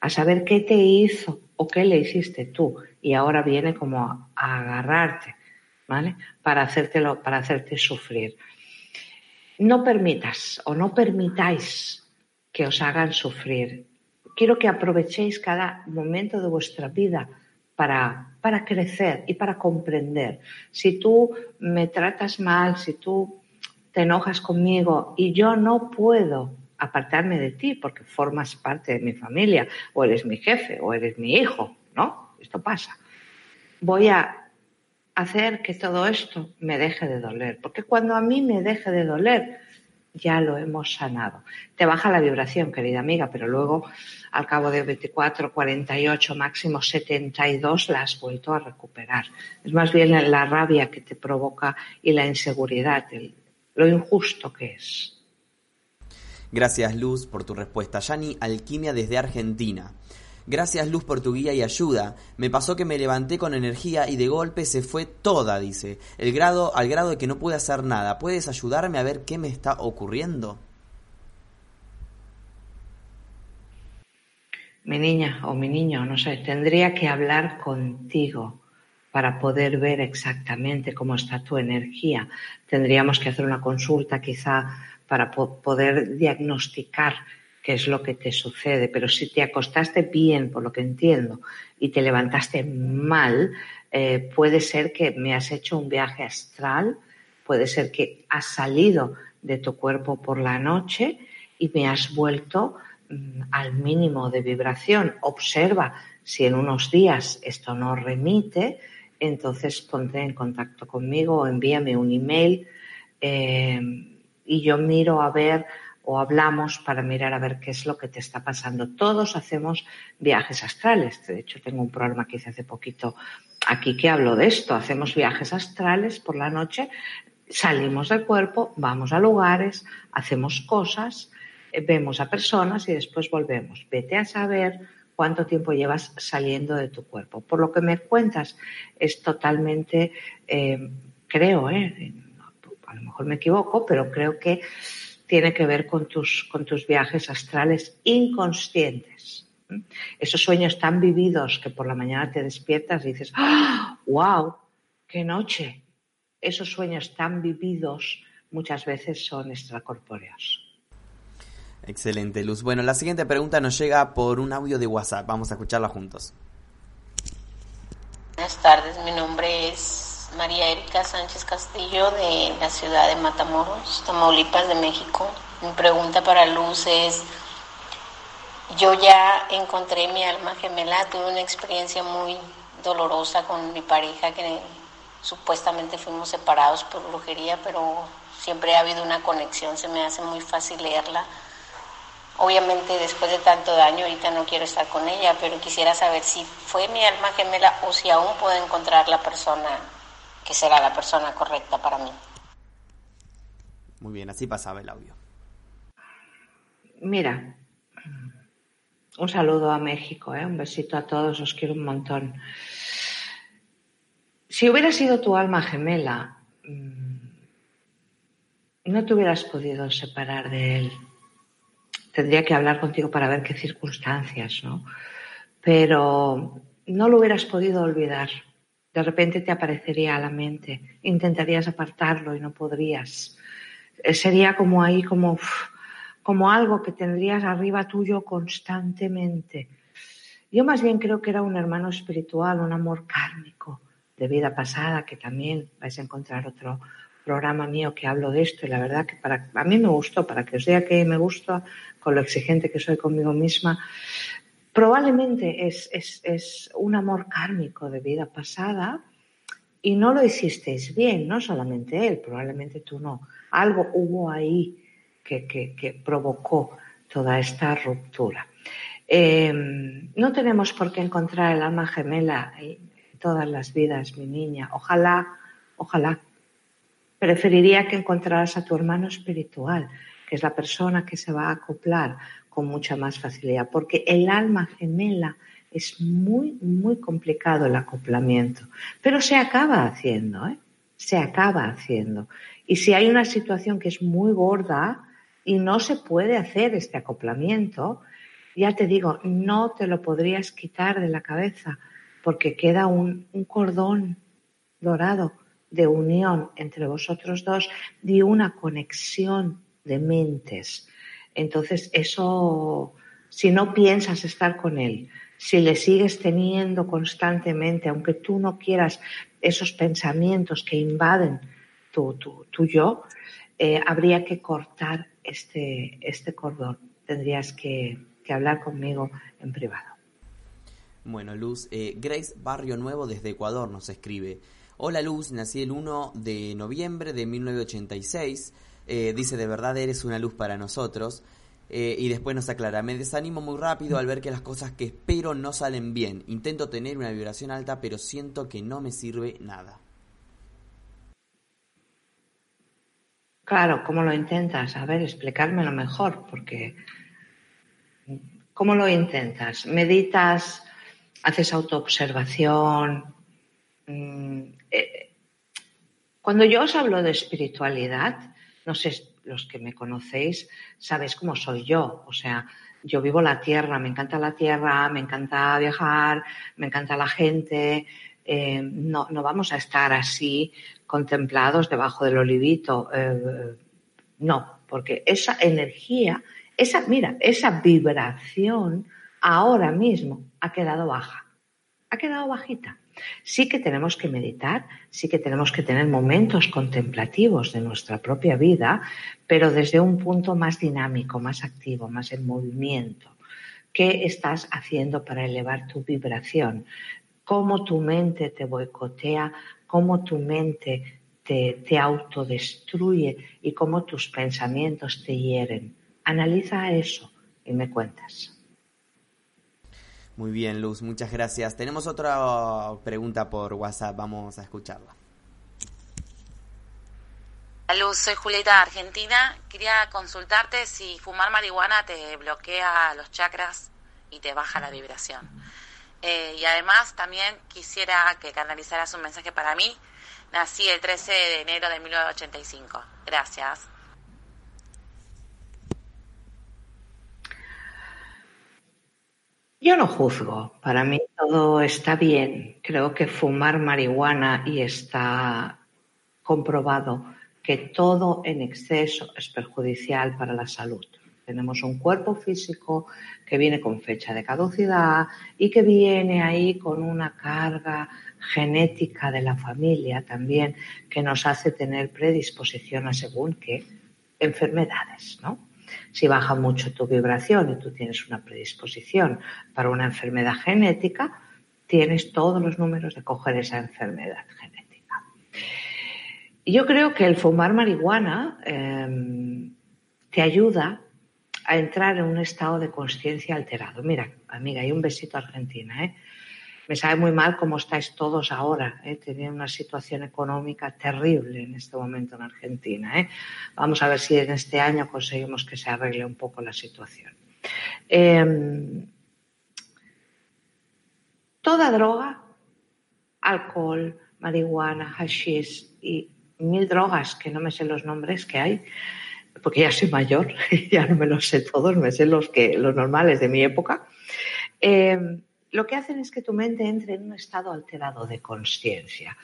a saber qué te hizo o qué le hiciste tú y ahora viene como a, agarrarte, ¿vale? Para hacértelo, para hacerte sufrir. No permitas o no permitáis que os hagan sufrir. Quiero que aprovechéis cada momento de vuestra vida para, para crecer y para comprender. Si tú me tratas mal, si tú te enojas conmigo y yo no puedo apartarme de ti porque formas parte de mi familia, o eres mi jefe, o eres mi hijo, ¿no? Esto pasa. Voy a hacer que todo esto me deje de doler, porque cuando a mí me deje de doler, ya lo hemos sanado. Te baja la vibración, querida amiga, pero luego al cabo de 24, 48, máximo 72 la has vuelto a recuperar. Es más bien la rabia que te provoca y la inseguridad, lo injusto que es. Gracias Luz por tu respuesta. Yani Alquimia desde Argentina. Gracias Luz por tu guía y ayuda. Me pasó que me levanté con energía y de golpe se fue toda, dice. El grado, al grado de que no pude hacer nada. ¿Puedes ayudarme a ver qué me está ocurriendo? Mi niña o mi niño, no sé, tendría que hablar contigo para poder ver exactamente cómo está tu energía. Tendríamos que hacer una consulta quizá para poder diagnosticar qué es lo que te sucede, pero si te acostaste bien, por lo que entiendo, y te levantaste mal, eh, puede ser que me has hecho un viaje astral, puede ser que has salido de tu cuerpo por la noche y me has vuelto mm, al mínimo de vibración. Observa si en unos días esto no remite, entonces ponte en contacto conmigo o envíame un email eh, y yo miro a ver o hablamos para mirar a ver qué es lo que te está pasando. Todos hacemos viajes astrales. De hecho, tengo un programa que hice hace poquito aquí que hablo de esto. Hacemos viajes astrales por la noche, salimos del cuerpo, vamos a lugares, hacemos cosas, eh, vemos a personas y después volvemos. Vete a saber cuánto tiempo llevas saliendo de tu cuerpo. Por lo que me cuentas, es totalmente, eh, creo, eh, a lo mejor me equivoco, pero creo que tiene que ver con tus, con tus viajes astrales inconscientes. Esos sueños tan vividos que por la mañana te despiertas y dices, ¡Ah! ¡wow! ¡Qué noche! Esos sueños tan vividos muchas veces son extracorpóreos. Excelente, Luz. Bueno, la siguiente pregunta nos llega por un audio de WhatsApp. Vamos a escucharla juntos. Buenas tardes, mi nombre es María Erika Sánchez Castillo de la ciudad de Matamoros, Tamaulipas de México. Mi pregunta para Luz es, yo ya encontré mi alma gemela, tuve una experiencia muy dolorosa con mi pareja que supuestamente fuimos separados por brujería, pero siempre ha habido una conexión, se me hace muy fácil leerla. Obviamente después de tanto daño ahorita no quiero estar con ella, pero quisiera saber si fue mi alma gemela o si aún puedo encontrar la persona que será la persona correcta para mí. Muy bien, así pasaba el audio. Mira, un saludo a México, ¿eh? un besito a todos, os quiero un montón. Si hubiera sido tu alma gemela, mm, no te hubieras podido separar de él. Tendría que hablar contigo para ver qué circunstancias, ¿no? Pero no lo hubieras podido olvidar de repente te aparecería a la mente, intentarías apartarlo y no podrías. Eh, sería como ahí, como, como algo que tendrías arriba tuyo constantemente. Yo más bien creo que era un hermano espiritual, un amor kármico de vida pasada, que también vais a encontrar otro programa mío que hablo de esto y la verdad que para, a mí me gustó, para que os diga que me gusta con lo exigente que soy conmigo misma, probablemente es, un amor kármico de vida pasada y no lo hicisteis bien, no solamente él, probablemente tú no. Algo hubo ahí que, provocó toda esta ruptura. Em, no tenemos por qué encontrar el alma gemela en todas las vidas, mi niña. Ojalá, ojalá. Preferiría que encontraras a tu hermano espiritual, que es la persona que se va a acoplar con mucha más facilidad, porque el alma gemela es muy, muy complicado el acoplamiento, pero se acaba haciendo, ¿eh? se acaba haciendo. Y si hay una situación que es muy gorda y no se puede hacer este acoplamiento, ya te digo, no te lo podrías quitar de la cabeza, porque queda un, un cordón dorado de unión entre vosotros dos, de una conexión de mentes entonces, eso, si no piensas estar con él, si le sigues teniendo constantemente, aunque tú no quieras esos pensamientos que invaden tu, tu, yo, eh, habría que cortar este, este cordón. Tendrías que, hablar conmigo en privado. Bueno, Luz, eh, Grace Barrio Nuevo desde Ecuador nos escribe. Hola Luz, nací el 1 de noviembre de 1986. Eh, dice, de verdad eres una luz para nosotros. Eh, y después nos aclara, me desanimo muy rápido al ver que las cosas que espero no salen bien. Intento tener una vibración alta, pero siento que no me sirve nada. Claro, ¿cómo lo intentas? A ver, explicármelo mejor, porque ¿Cómo lo intentas? ¿Meditas? ¿Haces autoobservación? Mm, eh, cuando yo os hablo de espiritualidad, no sé, los que me conocéis, sabéis cómo soy yo. O sea, yo vivo la tierra, me encanta la tierra, me encanta viajar, me encanta la gente. Eh, no, no, vamos a estar así contemplados debajo del olivito. Eh, no, porque esa energía, esa, mira, esa vibración ahora mismo ha quedado baja, ha quedado bajita. Sí que tenemos que meditar, sí que tenemos que tener momentos contemplativos de nuestra propia vida, pero desde un punto más dinámico, más activo, más en movimiento. ¿Qué estás haciendo para elevar tu vibración? ¿Cómo tu mente te boicotea? ¿Cómo tu mente te, autodestruye? ¿Y cómo tus pensamientos te hieren? Analiza eso y me cuentas. Muy bien, Luz, muchas gracias. Tenemos otra pregunta por WhatsApp, vamos a escucharla. Luz, soy Julieta Argentina. Quería consultarte si fumar marihuana te bloquea los chakras y te baja la vibración. Eh, y además también quisiera que canalizaras un mensaje para mí. Nací el 13 de enero de 1985. Gracias. Yo no juzgo, para mí todo está bien. Creo que fumar marihuana y está comprobado que todo en exceso es perjudicial para la salud. Tenemos un cuerpo físico que viene con fecha de caducidad y que viene ahí con una carga genética de la familia también que nos hace tener predisposición a según qué enfermedades, ¿no? Si baja mucho tu vibración y tú tienes una predisposición para una enfermedad genética, tienes todos los números de coger esa enfermedad genética. Yo creo que el fumar marihuana em, te ayuda a entrar en un estado de conciencia alterado. Mira, amiga, hay un besito a Argentina, ¿eh? Me sabe muy mal cómo estáis todos ahora. ¿eh? Una situación económica terrible en este momento en Argentina. ¿eh? Vamos a ver si en este año conseguimos que se arregle un poco la situación. Em, toda droga, alcohol, marihuana, hashish y mil drogas que no me sé los nombres que hay, porque ya soy mayor, ya no me los sé todos, me sé los que los normales de mi época. Eh, lo que hacen es que tu mente entre en un estado alterado de conciencia,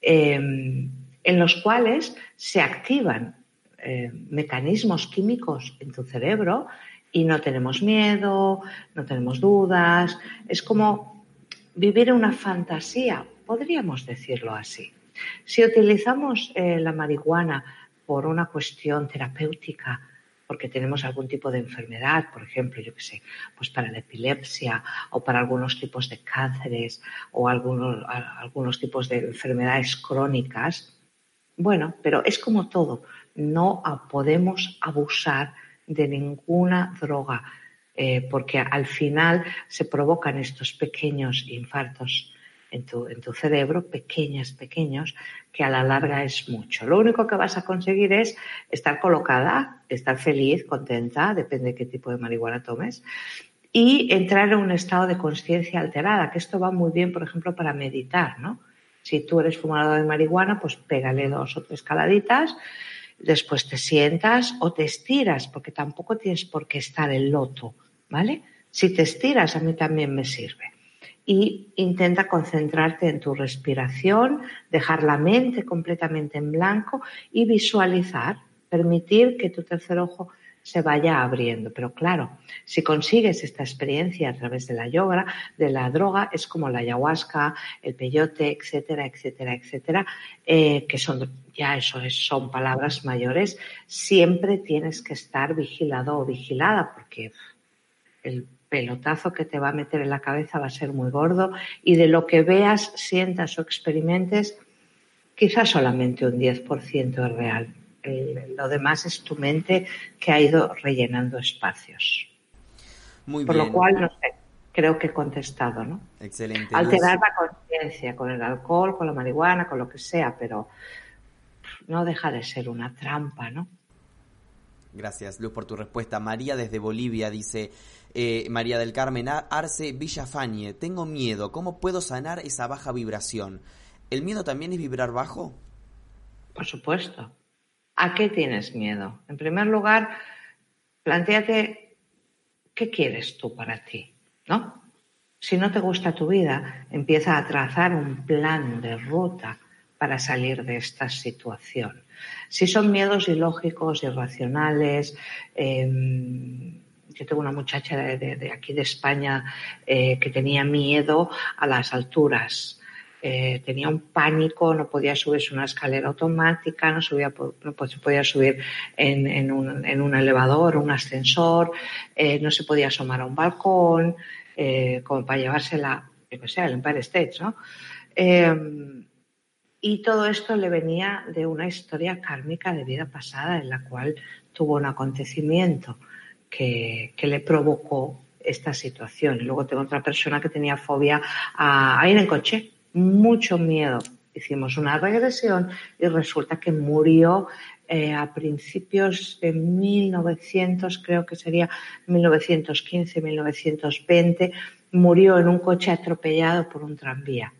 em, en los cuales se activan eh, mecanismos químicos en tu cerebro y no tenemos miedo, no tenemos dudas, es como vivir una fantasía, podríamos decirlo así. Si utilizamos eh, la marihuana por una cuestión terapéutica, porque tenemos algún tipo de enfermedad, por ejemplo, yo qué sé, pues para la epilepsia o para algunos tipos de cánceres o algunos, algunos tipos de enfermedades crónicas. Bueno, pero es como todo, no podemos abusar de ninguna droga, eh, porque al final se provocan estos pequeños infartos en tu, en tu cerebro, pequeños, pequeños, que a la larga es mucho. Lo único que vas a conseguir es estar colocada, estar feliz, contenta, depende de qué tipo de marihuana tomes, y entrar en un estado de conciencia alterada, que esto va muy bien, por ejemplo, para meditar, ¿no? Si tú eres fumador de marihuana, pues pégale dos o tres caladitas, después te sientas o te estiras, porque tampoco tienes por qué estar en loto, ¿vale? Si te estiras, a mí también me sirve y intenta concentrarte en tu respiración, dejar la mente completamente en blanco y visualizar, permitir que tu tercer ojo se vaya abriendo. Pero claro, si consigues esta experiencia a través de la yoga, de la droga, es como la ayahuasca, el peyote, etcétera, etcétera, etcétera, eh, que son ya eso es, son palabras mayores, siempre tienes que estar vigilado o vigilada porque el pelotazo que te va a meter en la cabeza va a ser muy gordo y de lo que veas, sientas o experimentes, quizás solamente un 10% es real. lo demás es tu mente que ha ido rellenando espacios. Muy Por lo cual, no sé, creo que he contestado, ¿no? Excelente. Alterar la conciencia con el alcohol, con la marihuana, con lo que sea, pero no deja de ser una trampa, ¿no? Gracias, Luz, por tu respuesta. María desde Bolivia dice, Eh, María del Carmen Arce Villafañe, tengo miedo, ¿cómo puedo sanar esa baja vibración? ¿El miedo también es vibrar bajo? Por supuesto. ¿A qué tienes miedo? En primer lugar, planteate qué quieres tú para ti, ¿no? Si no te gusta tu vida, empieza a trazar un plan de ruta para salir de esta situación. Si son miedos ilógicos, irracionales, em, yo tengo una muchacha de, aquí de España eh, que tenía miedo a las alturas. Eh, tenía un pánico, no podía subirse una escalera automática, no, subía, podía subir en, un, elevador, un ascensor, eh, no se podía asomar a un balcón, como para llevársela, yo que sé, al Empire State, ¿no? y todo esto le venía de una historia kármica de vida pasada en la cual tuvo un acontecimiento que, le provocó esta situación. Y luego tengo otra persona que tenía fobia a, ir en coche, mucho miedo. Hicimos una regresión y resulta que murió eh, a principios de 1900, creo que sería 1915, 1920, murió en un coche atropellado por un tranvía.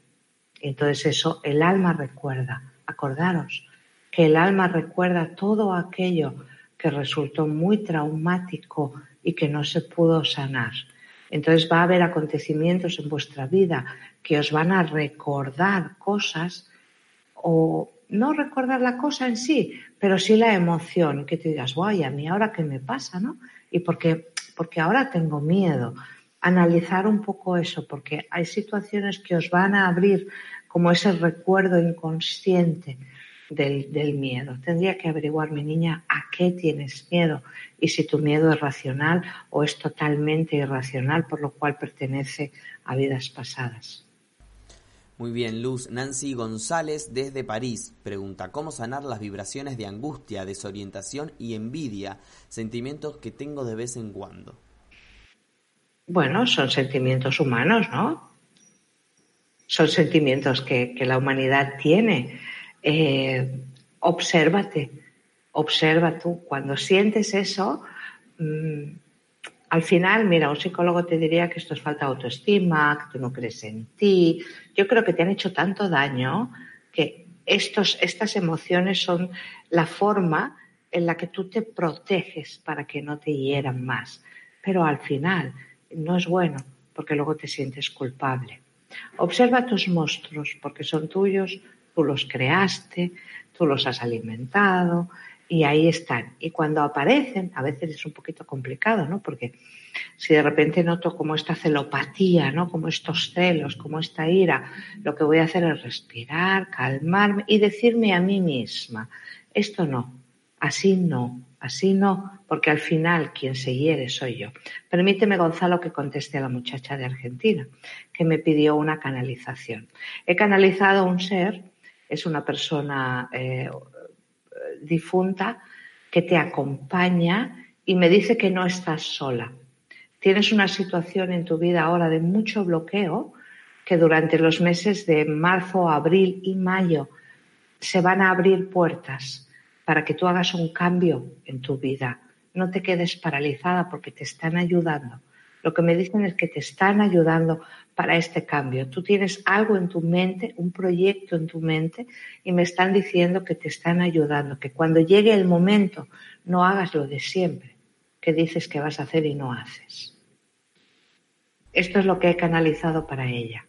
Entonces eso, el alma recuerda. Acordaros que el alma recuerda todo aquello que resultó muy traumático y que no se pudo sanar. Entonces va a haber acontecimientos en vuestra vida que os van a recordar cosas o no recordar la cosa en sí, pero sí la emoción, que te digas, guay, a mí ahora qué me pasa, ¿no? Y porque, porque ahora tengo miedo. Analizar un poco eso, porque hay situaciones que os van a abrir como ese recuerdo inconsciente del, miedo. Tendría que averiguar, mi niña, a qué tienes miedo y si tu miedo es racional o es totalmente irracional, por lo cual pertenece a vidas pasadas. Muy bien, Luz. Nancy González desde París pregunta, ¿cómo sanar las vibraciones de angustia, desorientación y envidia, sentimientos que tengo de vez en cuando? Bueno, son sentimientos humanos, ¿no? Son sentimientos que, que la humanidad tiene eh, obsérvate, observa tú. Cuando sientes eso, mm, al final, mira, un psicólogo te diría que esto es falta de autoestima, que tú no crees en ti. Yo creo que te han hecho tanto daño que estos, estas emociones son la forma en la que tú te proteges para que no te hieran más. Pero al final no es bueno porque luego te sientes culpable. Observa tus monstruos porque son tuyos, tú los creaste, tú los has alimentado y ahí están. Y cuando aparecen, a veces es un poquito complicado, ¿no? Porque si de repente noto como esta celopatía, ¿no? Como estos celos, como esta ira, lo que voy a hacer es respirar, calmarme y decirme a mí misma, esto no, así no, así no, porque al final quien se hiere soy yo. Permíteme, Gonzalo, que conteste a la muchacha de Argentina, que me pidió una canalización. He canalizado un ser es una persona eh, difunta que te acompaña y me dice que no estás sola. Tienes una situación en tu vida ahora de mucho bloqueo que durante los meses de marzo, abril y mayo se van a abrir puertas para que tú hagas un cambio en tu vida. No te quedes paralizada porque te están ayudando. Lo que me dicen es que te están ayudando para este cambio. Tú tienes algo en tu mente, un proyecto en tu mente y me están diciendo que te están ayudando, que cuando llegue el momento no hagas lo de siempre, que dices que vas a hacer y no haces. Esto es lo que he canalizado para ella.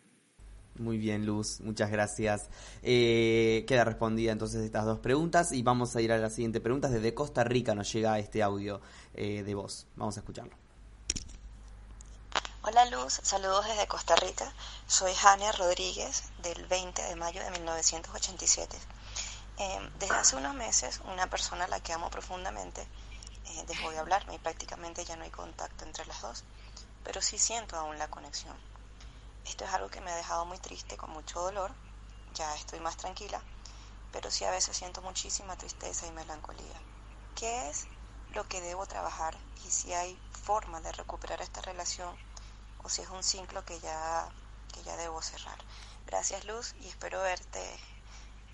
Muy bien, Luz, muchas gracias. Eh, queda respondida entonces estas dos preguntas y vamos a ir a la siguiente pregunta. Desde Costa Rica nos llega este audio eh, de voz. Vamos a escucharlo. Hola Luz, saludos desde Costa Rica. Soy Jania Rodríguez del 20 de mayo de 1987. Em, desde hace unos meses, una persona a la que amo profundamente eh, dejó de hablarme y prácticamente ya no hay contacto entre las dos, pero sí siento aún la conexión. Esto es algo que me ha dejado muy triste, con mucho dolor. Ya estoy más tranquila, pero sí a veces siento muchísima tristeza y melancolía. ¿Qué es lo que debo trabajar y si hay forma de recuperar esta relación? O si es un ciclo que ya, que ya debo cerrar. Gracias Luz y espero verte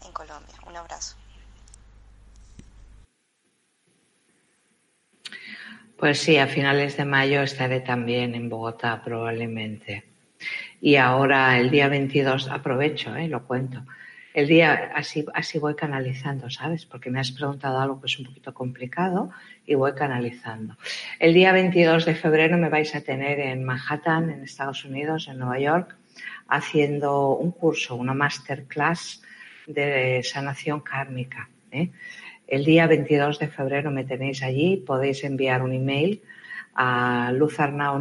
en Colombia. Un abrazo. Pues sí, a finales de mayo estaré también en Bogotá probablemente. Y ahora el día 22 aprovecho, ¿eh? lo cuento. El día así así voy canalizando, ¿sabes? Porque me has preguntado algo que es un poquito complicado y voy canalizando. El día 22 de febrero me vais a tener en Manhattan, en Estados Unidos, en Nueva York, haciendo un curso, una masterclass de sanación kármica. ¿eh? El día 22 de febrero me tenéis allí, podéis enviar un email a Luzarnau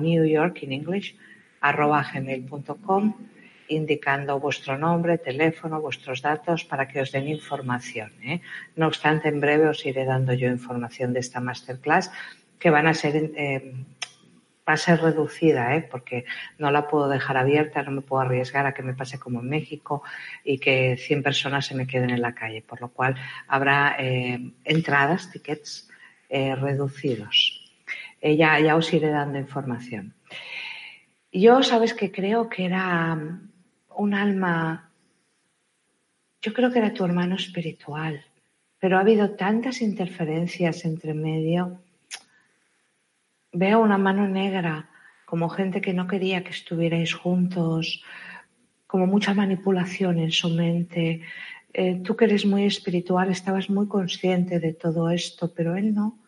Indicando vuestro nombre, teléfono, vuestros datos para que os den información. ¿eh? No obstante, en breve os iré dando yo información de esta masterclass que van a ser eh, va a ser reducida, ¿eh? porque no la puedo dejar abierta, no me puedo arriesgar a que me pase como en México y que 100 personas se me queden en la calle, por lo cual habrá eh, entradas, tickets reducidos. ya, ya os iré dando información. Yo, sabes que creo que era un alma, yo creo que era tu hermano espiritual, pero ha habido tantas interferencias entre medio Veo una mano negra, como gente que no quería que estuvierais juntos, como mucha manipulación en su mente. Eh, tú que eres muy espiritual estabas muy consciente de todo esto, pero él no.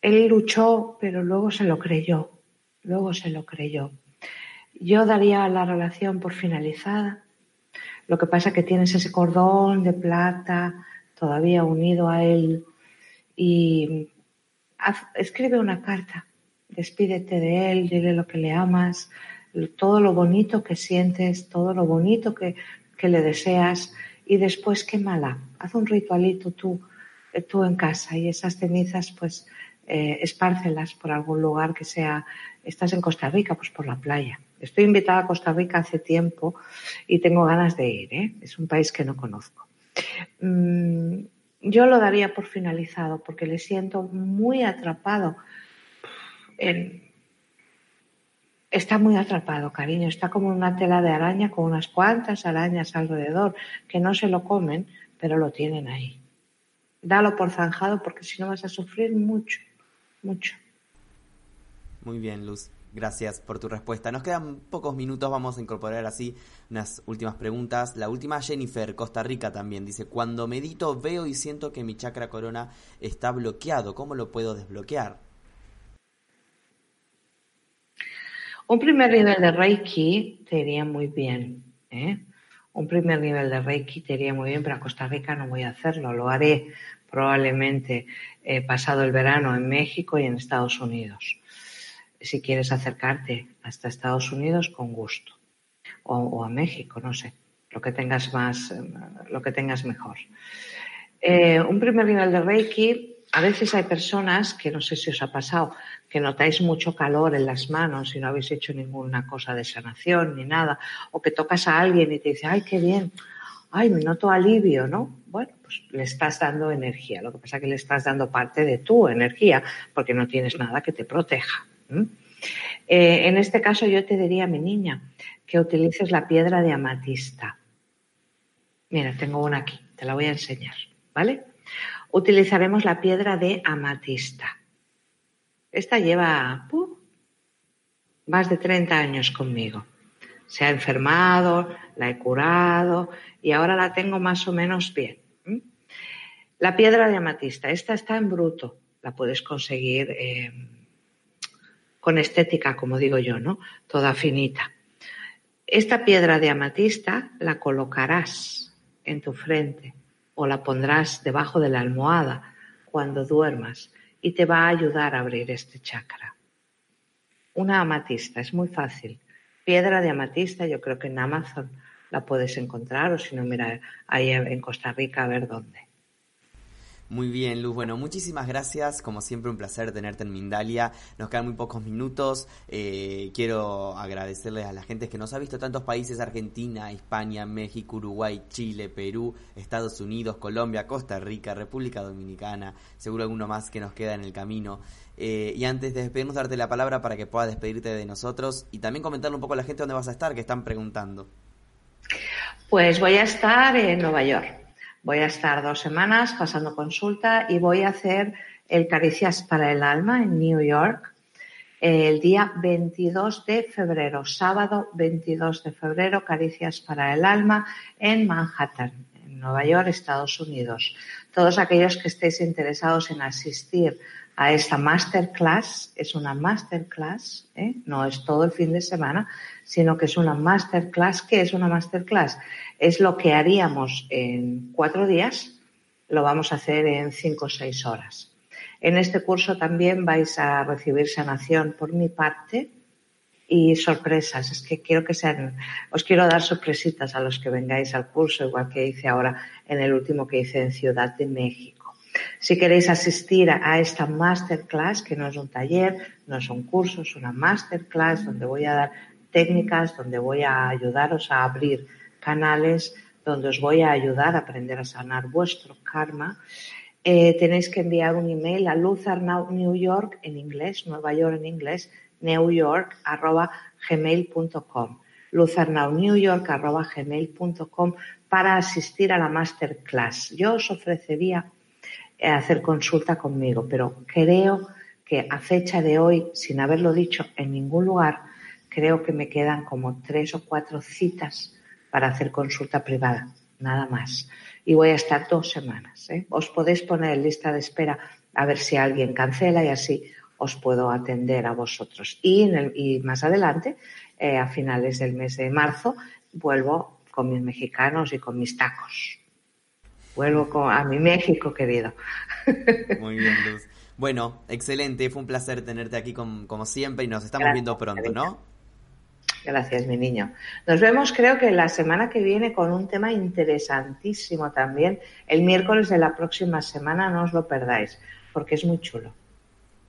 Él luchó, pero luego se lo creyó, luego se lo creyó. Yo daría la relación por finalizada. Lo que pasa es que tienes ese cordón de plata todavía unido a él y escribe una carta, despídete de él, dile lo que le amas, todo lo bonito que sientes, todo lo bonito que, le deseas y después quémala, haz un ritualito tú, tú en casa y esas cenizas pues eh, espárcelas por algún lugar que sea, estás en Costa Rica, pues por la playa. Estoy invitada a Costa Rica hace tiempo y tengo ganas de ir, ¿eh? es un país que no conozco. Mm, yo lo daría por finalizado porque le siento muy atrapado. Está muy atrapado, cariño. Está como una tela de araña con unas cuantas arañas alrededor que no se lo comen, pero lo tienen ahí. Dalo por zanjado porque si no vas a sufrir mucho, mucho. Muy bien, Luz. Gracias por tu respuesta. Nos quedan pocos minutos, vamos a incorporar así unas últimas preguntas. La última, Jennifer, Costa Rica también, dice, cuando medito veo y siento que mi chakra corona está bloqueado, ¿cómo lo puedo desbloquear? Un primer nivel de Reiki te iría muy bien. ¿eh? Un primer nivel de Reiki te iría muy bien, pero a Costa Rica no voy a hacerlo, lo haré probablemente eh, pasado el verano en México y en Estados Unidos si quieres acercarte hasta Estados Unidos, con gusto. O, a México, no sé, lo que tengas más, lo que tengas mejor. Eh, un primer nivel de Reiki, a veces hay personas que no sé si os ha pasado, que notáis mucho calor en las manos y no habéis hecho ninguna cosa de sanación ni nada, o que tocas a alguien y te dice, ay, qué bien, ay, me noto alivio, ¿no? Bueno, pues le estás dando energía. Lo que pasa es que le estás dando parte de tu energía porque no tienes nada que te proteja. Eh, en este caso yo te diría, mi niña, que utilices la piedra de amatista. Mira, tengo una aquí, te la voy a enseñar, ¿vale? Utilizaremos la piedra de amatista. Esta lleva más de 30 años conmigo. Se ha enfermado, la he curado y ahora la tengo más o menos bien. La piedra de amatista, esta está en bruto, la puedes conseguir. Con estética, como digo yo, ¿no? Toda finita. Esta piedra de amatista la colocarás en tu frente o la pondrás debajo de la almohada cuando duermas y te va a ayudar a abrir este chakra. Una amatista, es muy fácil. Piedra de amatista, yo creo que en Amazon la puedes encontrar o si no, mira ahí en Costa Rica a ver dónde. Muy bien, Luz. Bueno, muchísimas gracias. Como siempre, un placer tenerte en Mindalia. Nos quedan muy pocos minutos. Eh, quiero agradecerles a la gente que nos ha visto tantos países, Argentina, España, México, Uruguay, Chile, Perú, Estados Unidos, Colombia, Costa Rica, República Dominicana, seguro alguno más que nos queda en el camino. Eh, y antes de despedirnos, darte la palabra para que puedas despedirte de nosotros y también comentarle un poco a la gente dónde vas a estar, que están preguntando. Pues voy a estar en Nueva York. Voy a estar dos semanas pasando consulta y voy a hacer el Caricias para el Alma en New York el día 22 de febrero, sábado 22 de febrero, Caricias para el Alma en Manhattan, en Nueva York, Estados Unidos. Todos aquellos que estéis interesados en asistir a esta masterclass, es una masterclass, ¿eh? no es todo el fin de semana, sino que es una masterclass. ¿Qué es una masterclass? Es lo que haríamos en cuatro días, lo vamos a hacer en cinco o seis horas. En este curso también vais a recibir sanación por mi parte y sorpresas. Es que quiero que sean, os quiero dar sorpresitas a los que vengáis al curso, igual que hice ahora en el último que hice en Ciudad de México. Si queréis asistir a esta masterclass, que no es un taller, no es un curso, es una masterclass donde voy a dar técnicas, donde voy a ayudaros a abrir canales, donde os voy a ayudar a aprender a sanar vuestro karma, eh, tenéis que enviar un email a Luzarnau New York en inglés, Nueva York en inglés, New York arroba gmail.com. Para asistir a la masterclass. Yo os ofrecería hacer consulta conmigo, pero creo que a fecha de hoy, sin haberlo dicho en ningún lugar, creo que me quedan como tres o cuatro citas para hacer consulta privada, nada más y voy a estar dos semanas. ¿eh? Os podéis poner en lista de espera a ver si alguien cancela y así os puedo atender a vosotros. Y, en el, y más adelante, eh, a finales del mes de marzo, vuelvo con mis mexicanos y con mis tacos. Vuelvo con, a mi México querido. Muy bien, Luz. Bueno, excelente, fue un placer tenerte aquí como siempre y nos estamos viendo pronto, ¿no? Gracias, mi niño. Nos vemos, creo que la semana que viene con un tema interesantísimo también. El miércoles de la próxima semana no os lo perdáis, porque es muy chulo.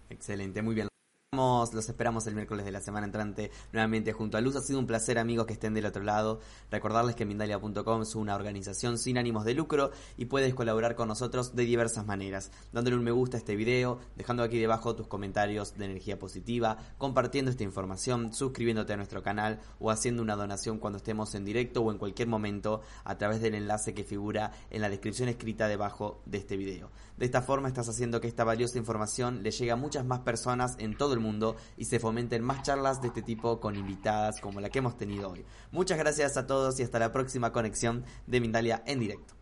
Excelente, muy bien. Los esperamos el miércoles de la semana entrante nuevamente junto a Luz. Ha sido un placer amigos que estén del otro lado. Recordarles que Mindalia.com es una organización sin ánimos de lucro y puedes colaborar con nosotros de diversas maneras. Dándole un me gusta a este video, dejando aquí debajo tus comentarios de energía positiva, compartiendo esta información, suscribiéndote a nuestro canal o haciendo una donación cuando estemos en directo o en cualquier momento a través del enlace que figura en la descripción escrita debajo de este video. De esta forma estás haciendo que esta valiosa información le llegue a muchas más personas en todo el mundo y se fomenten más charlas de este tipo con invitadas como la que hemos tenido hoy. Muchas gracias a todos y hasta la próxima conexión de Mindalia en directo.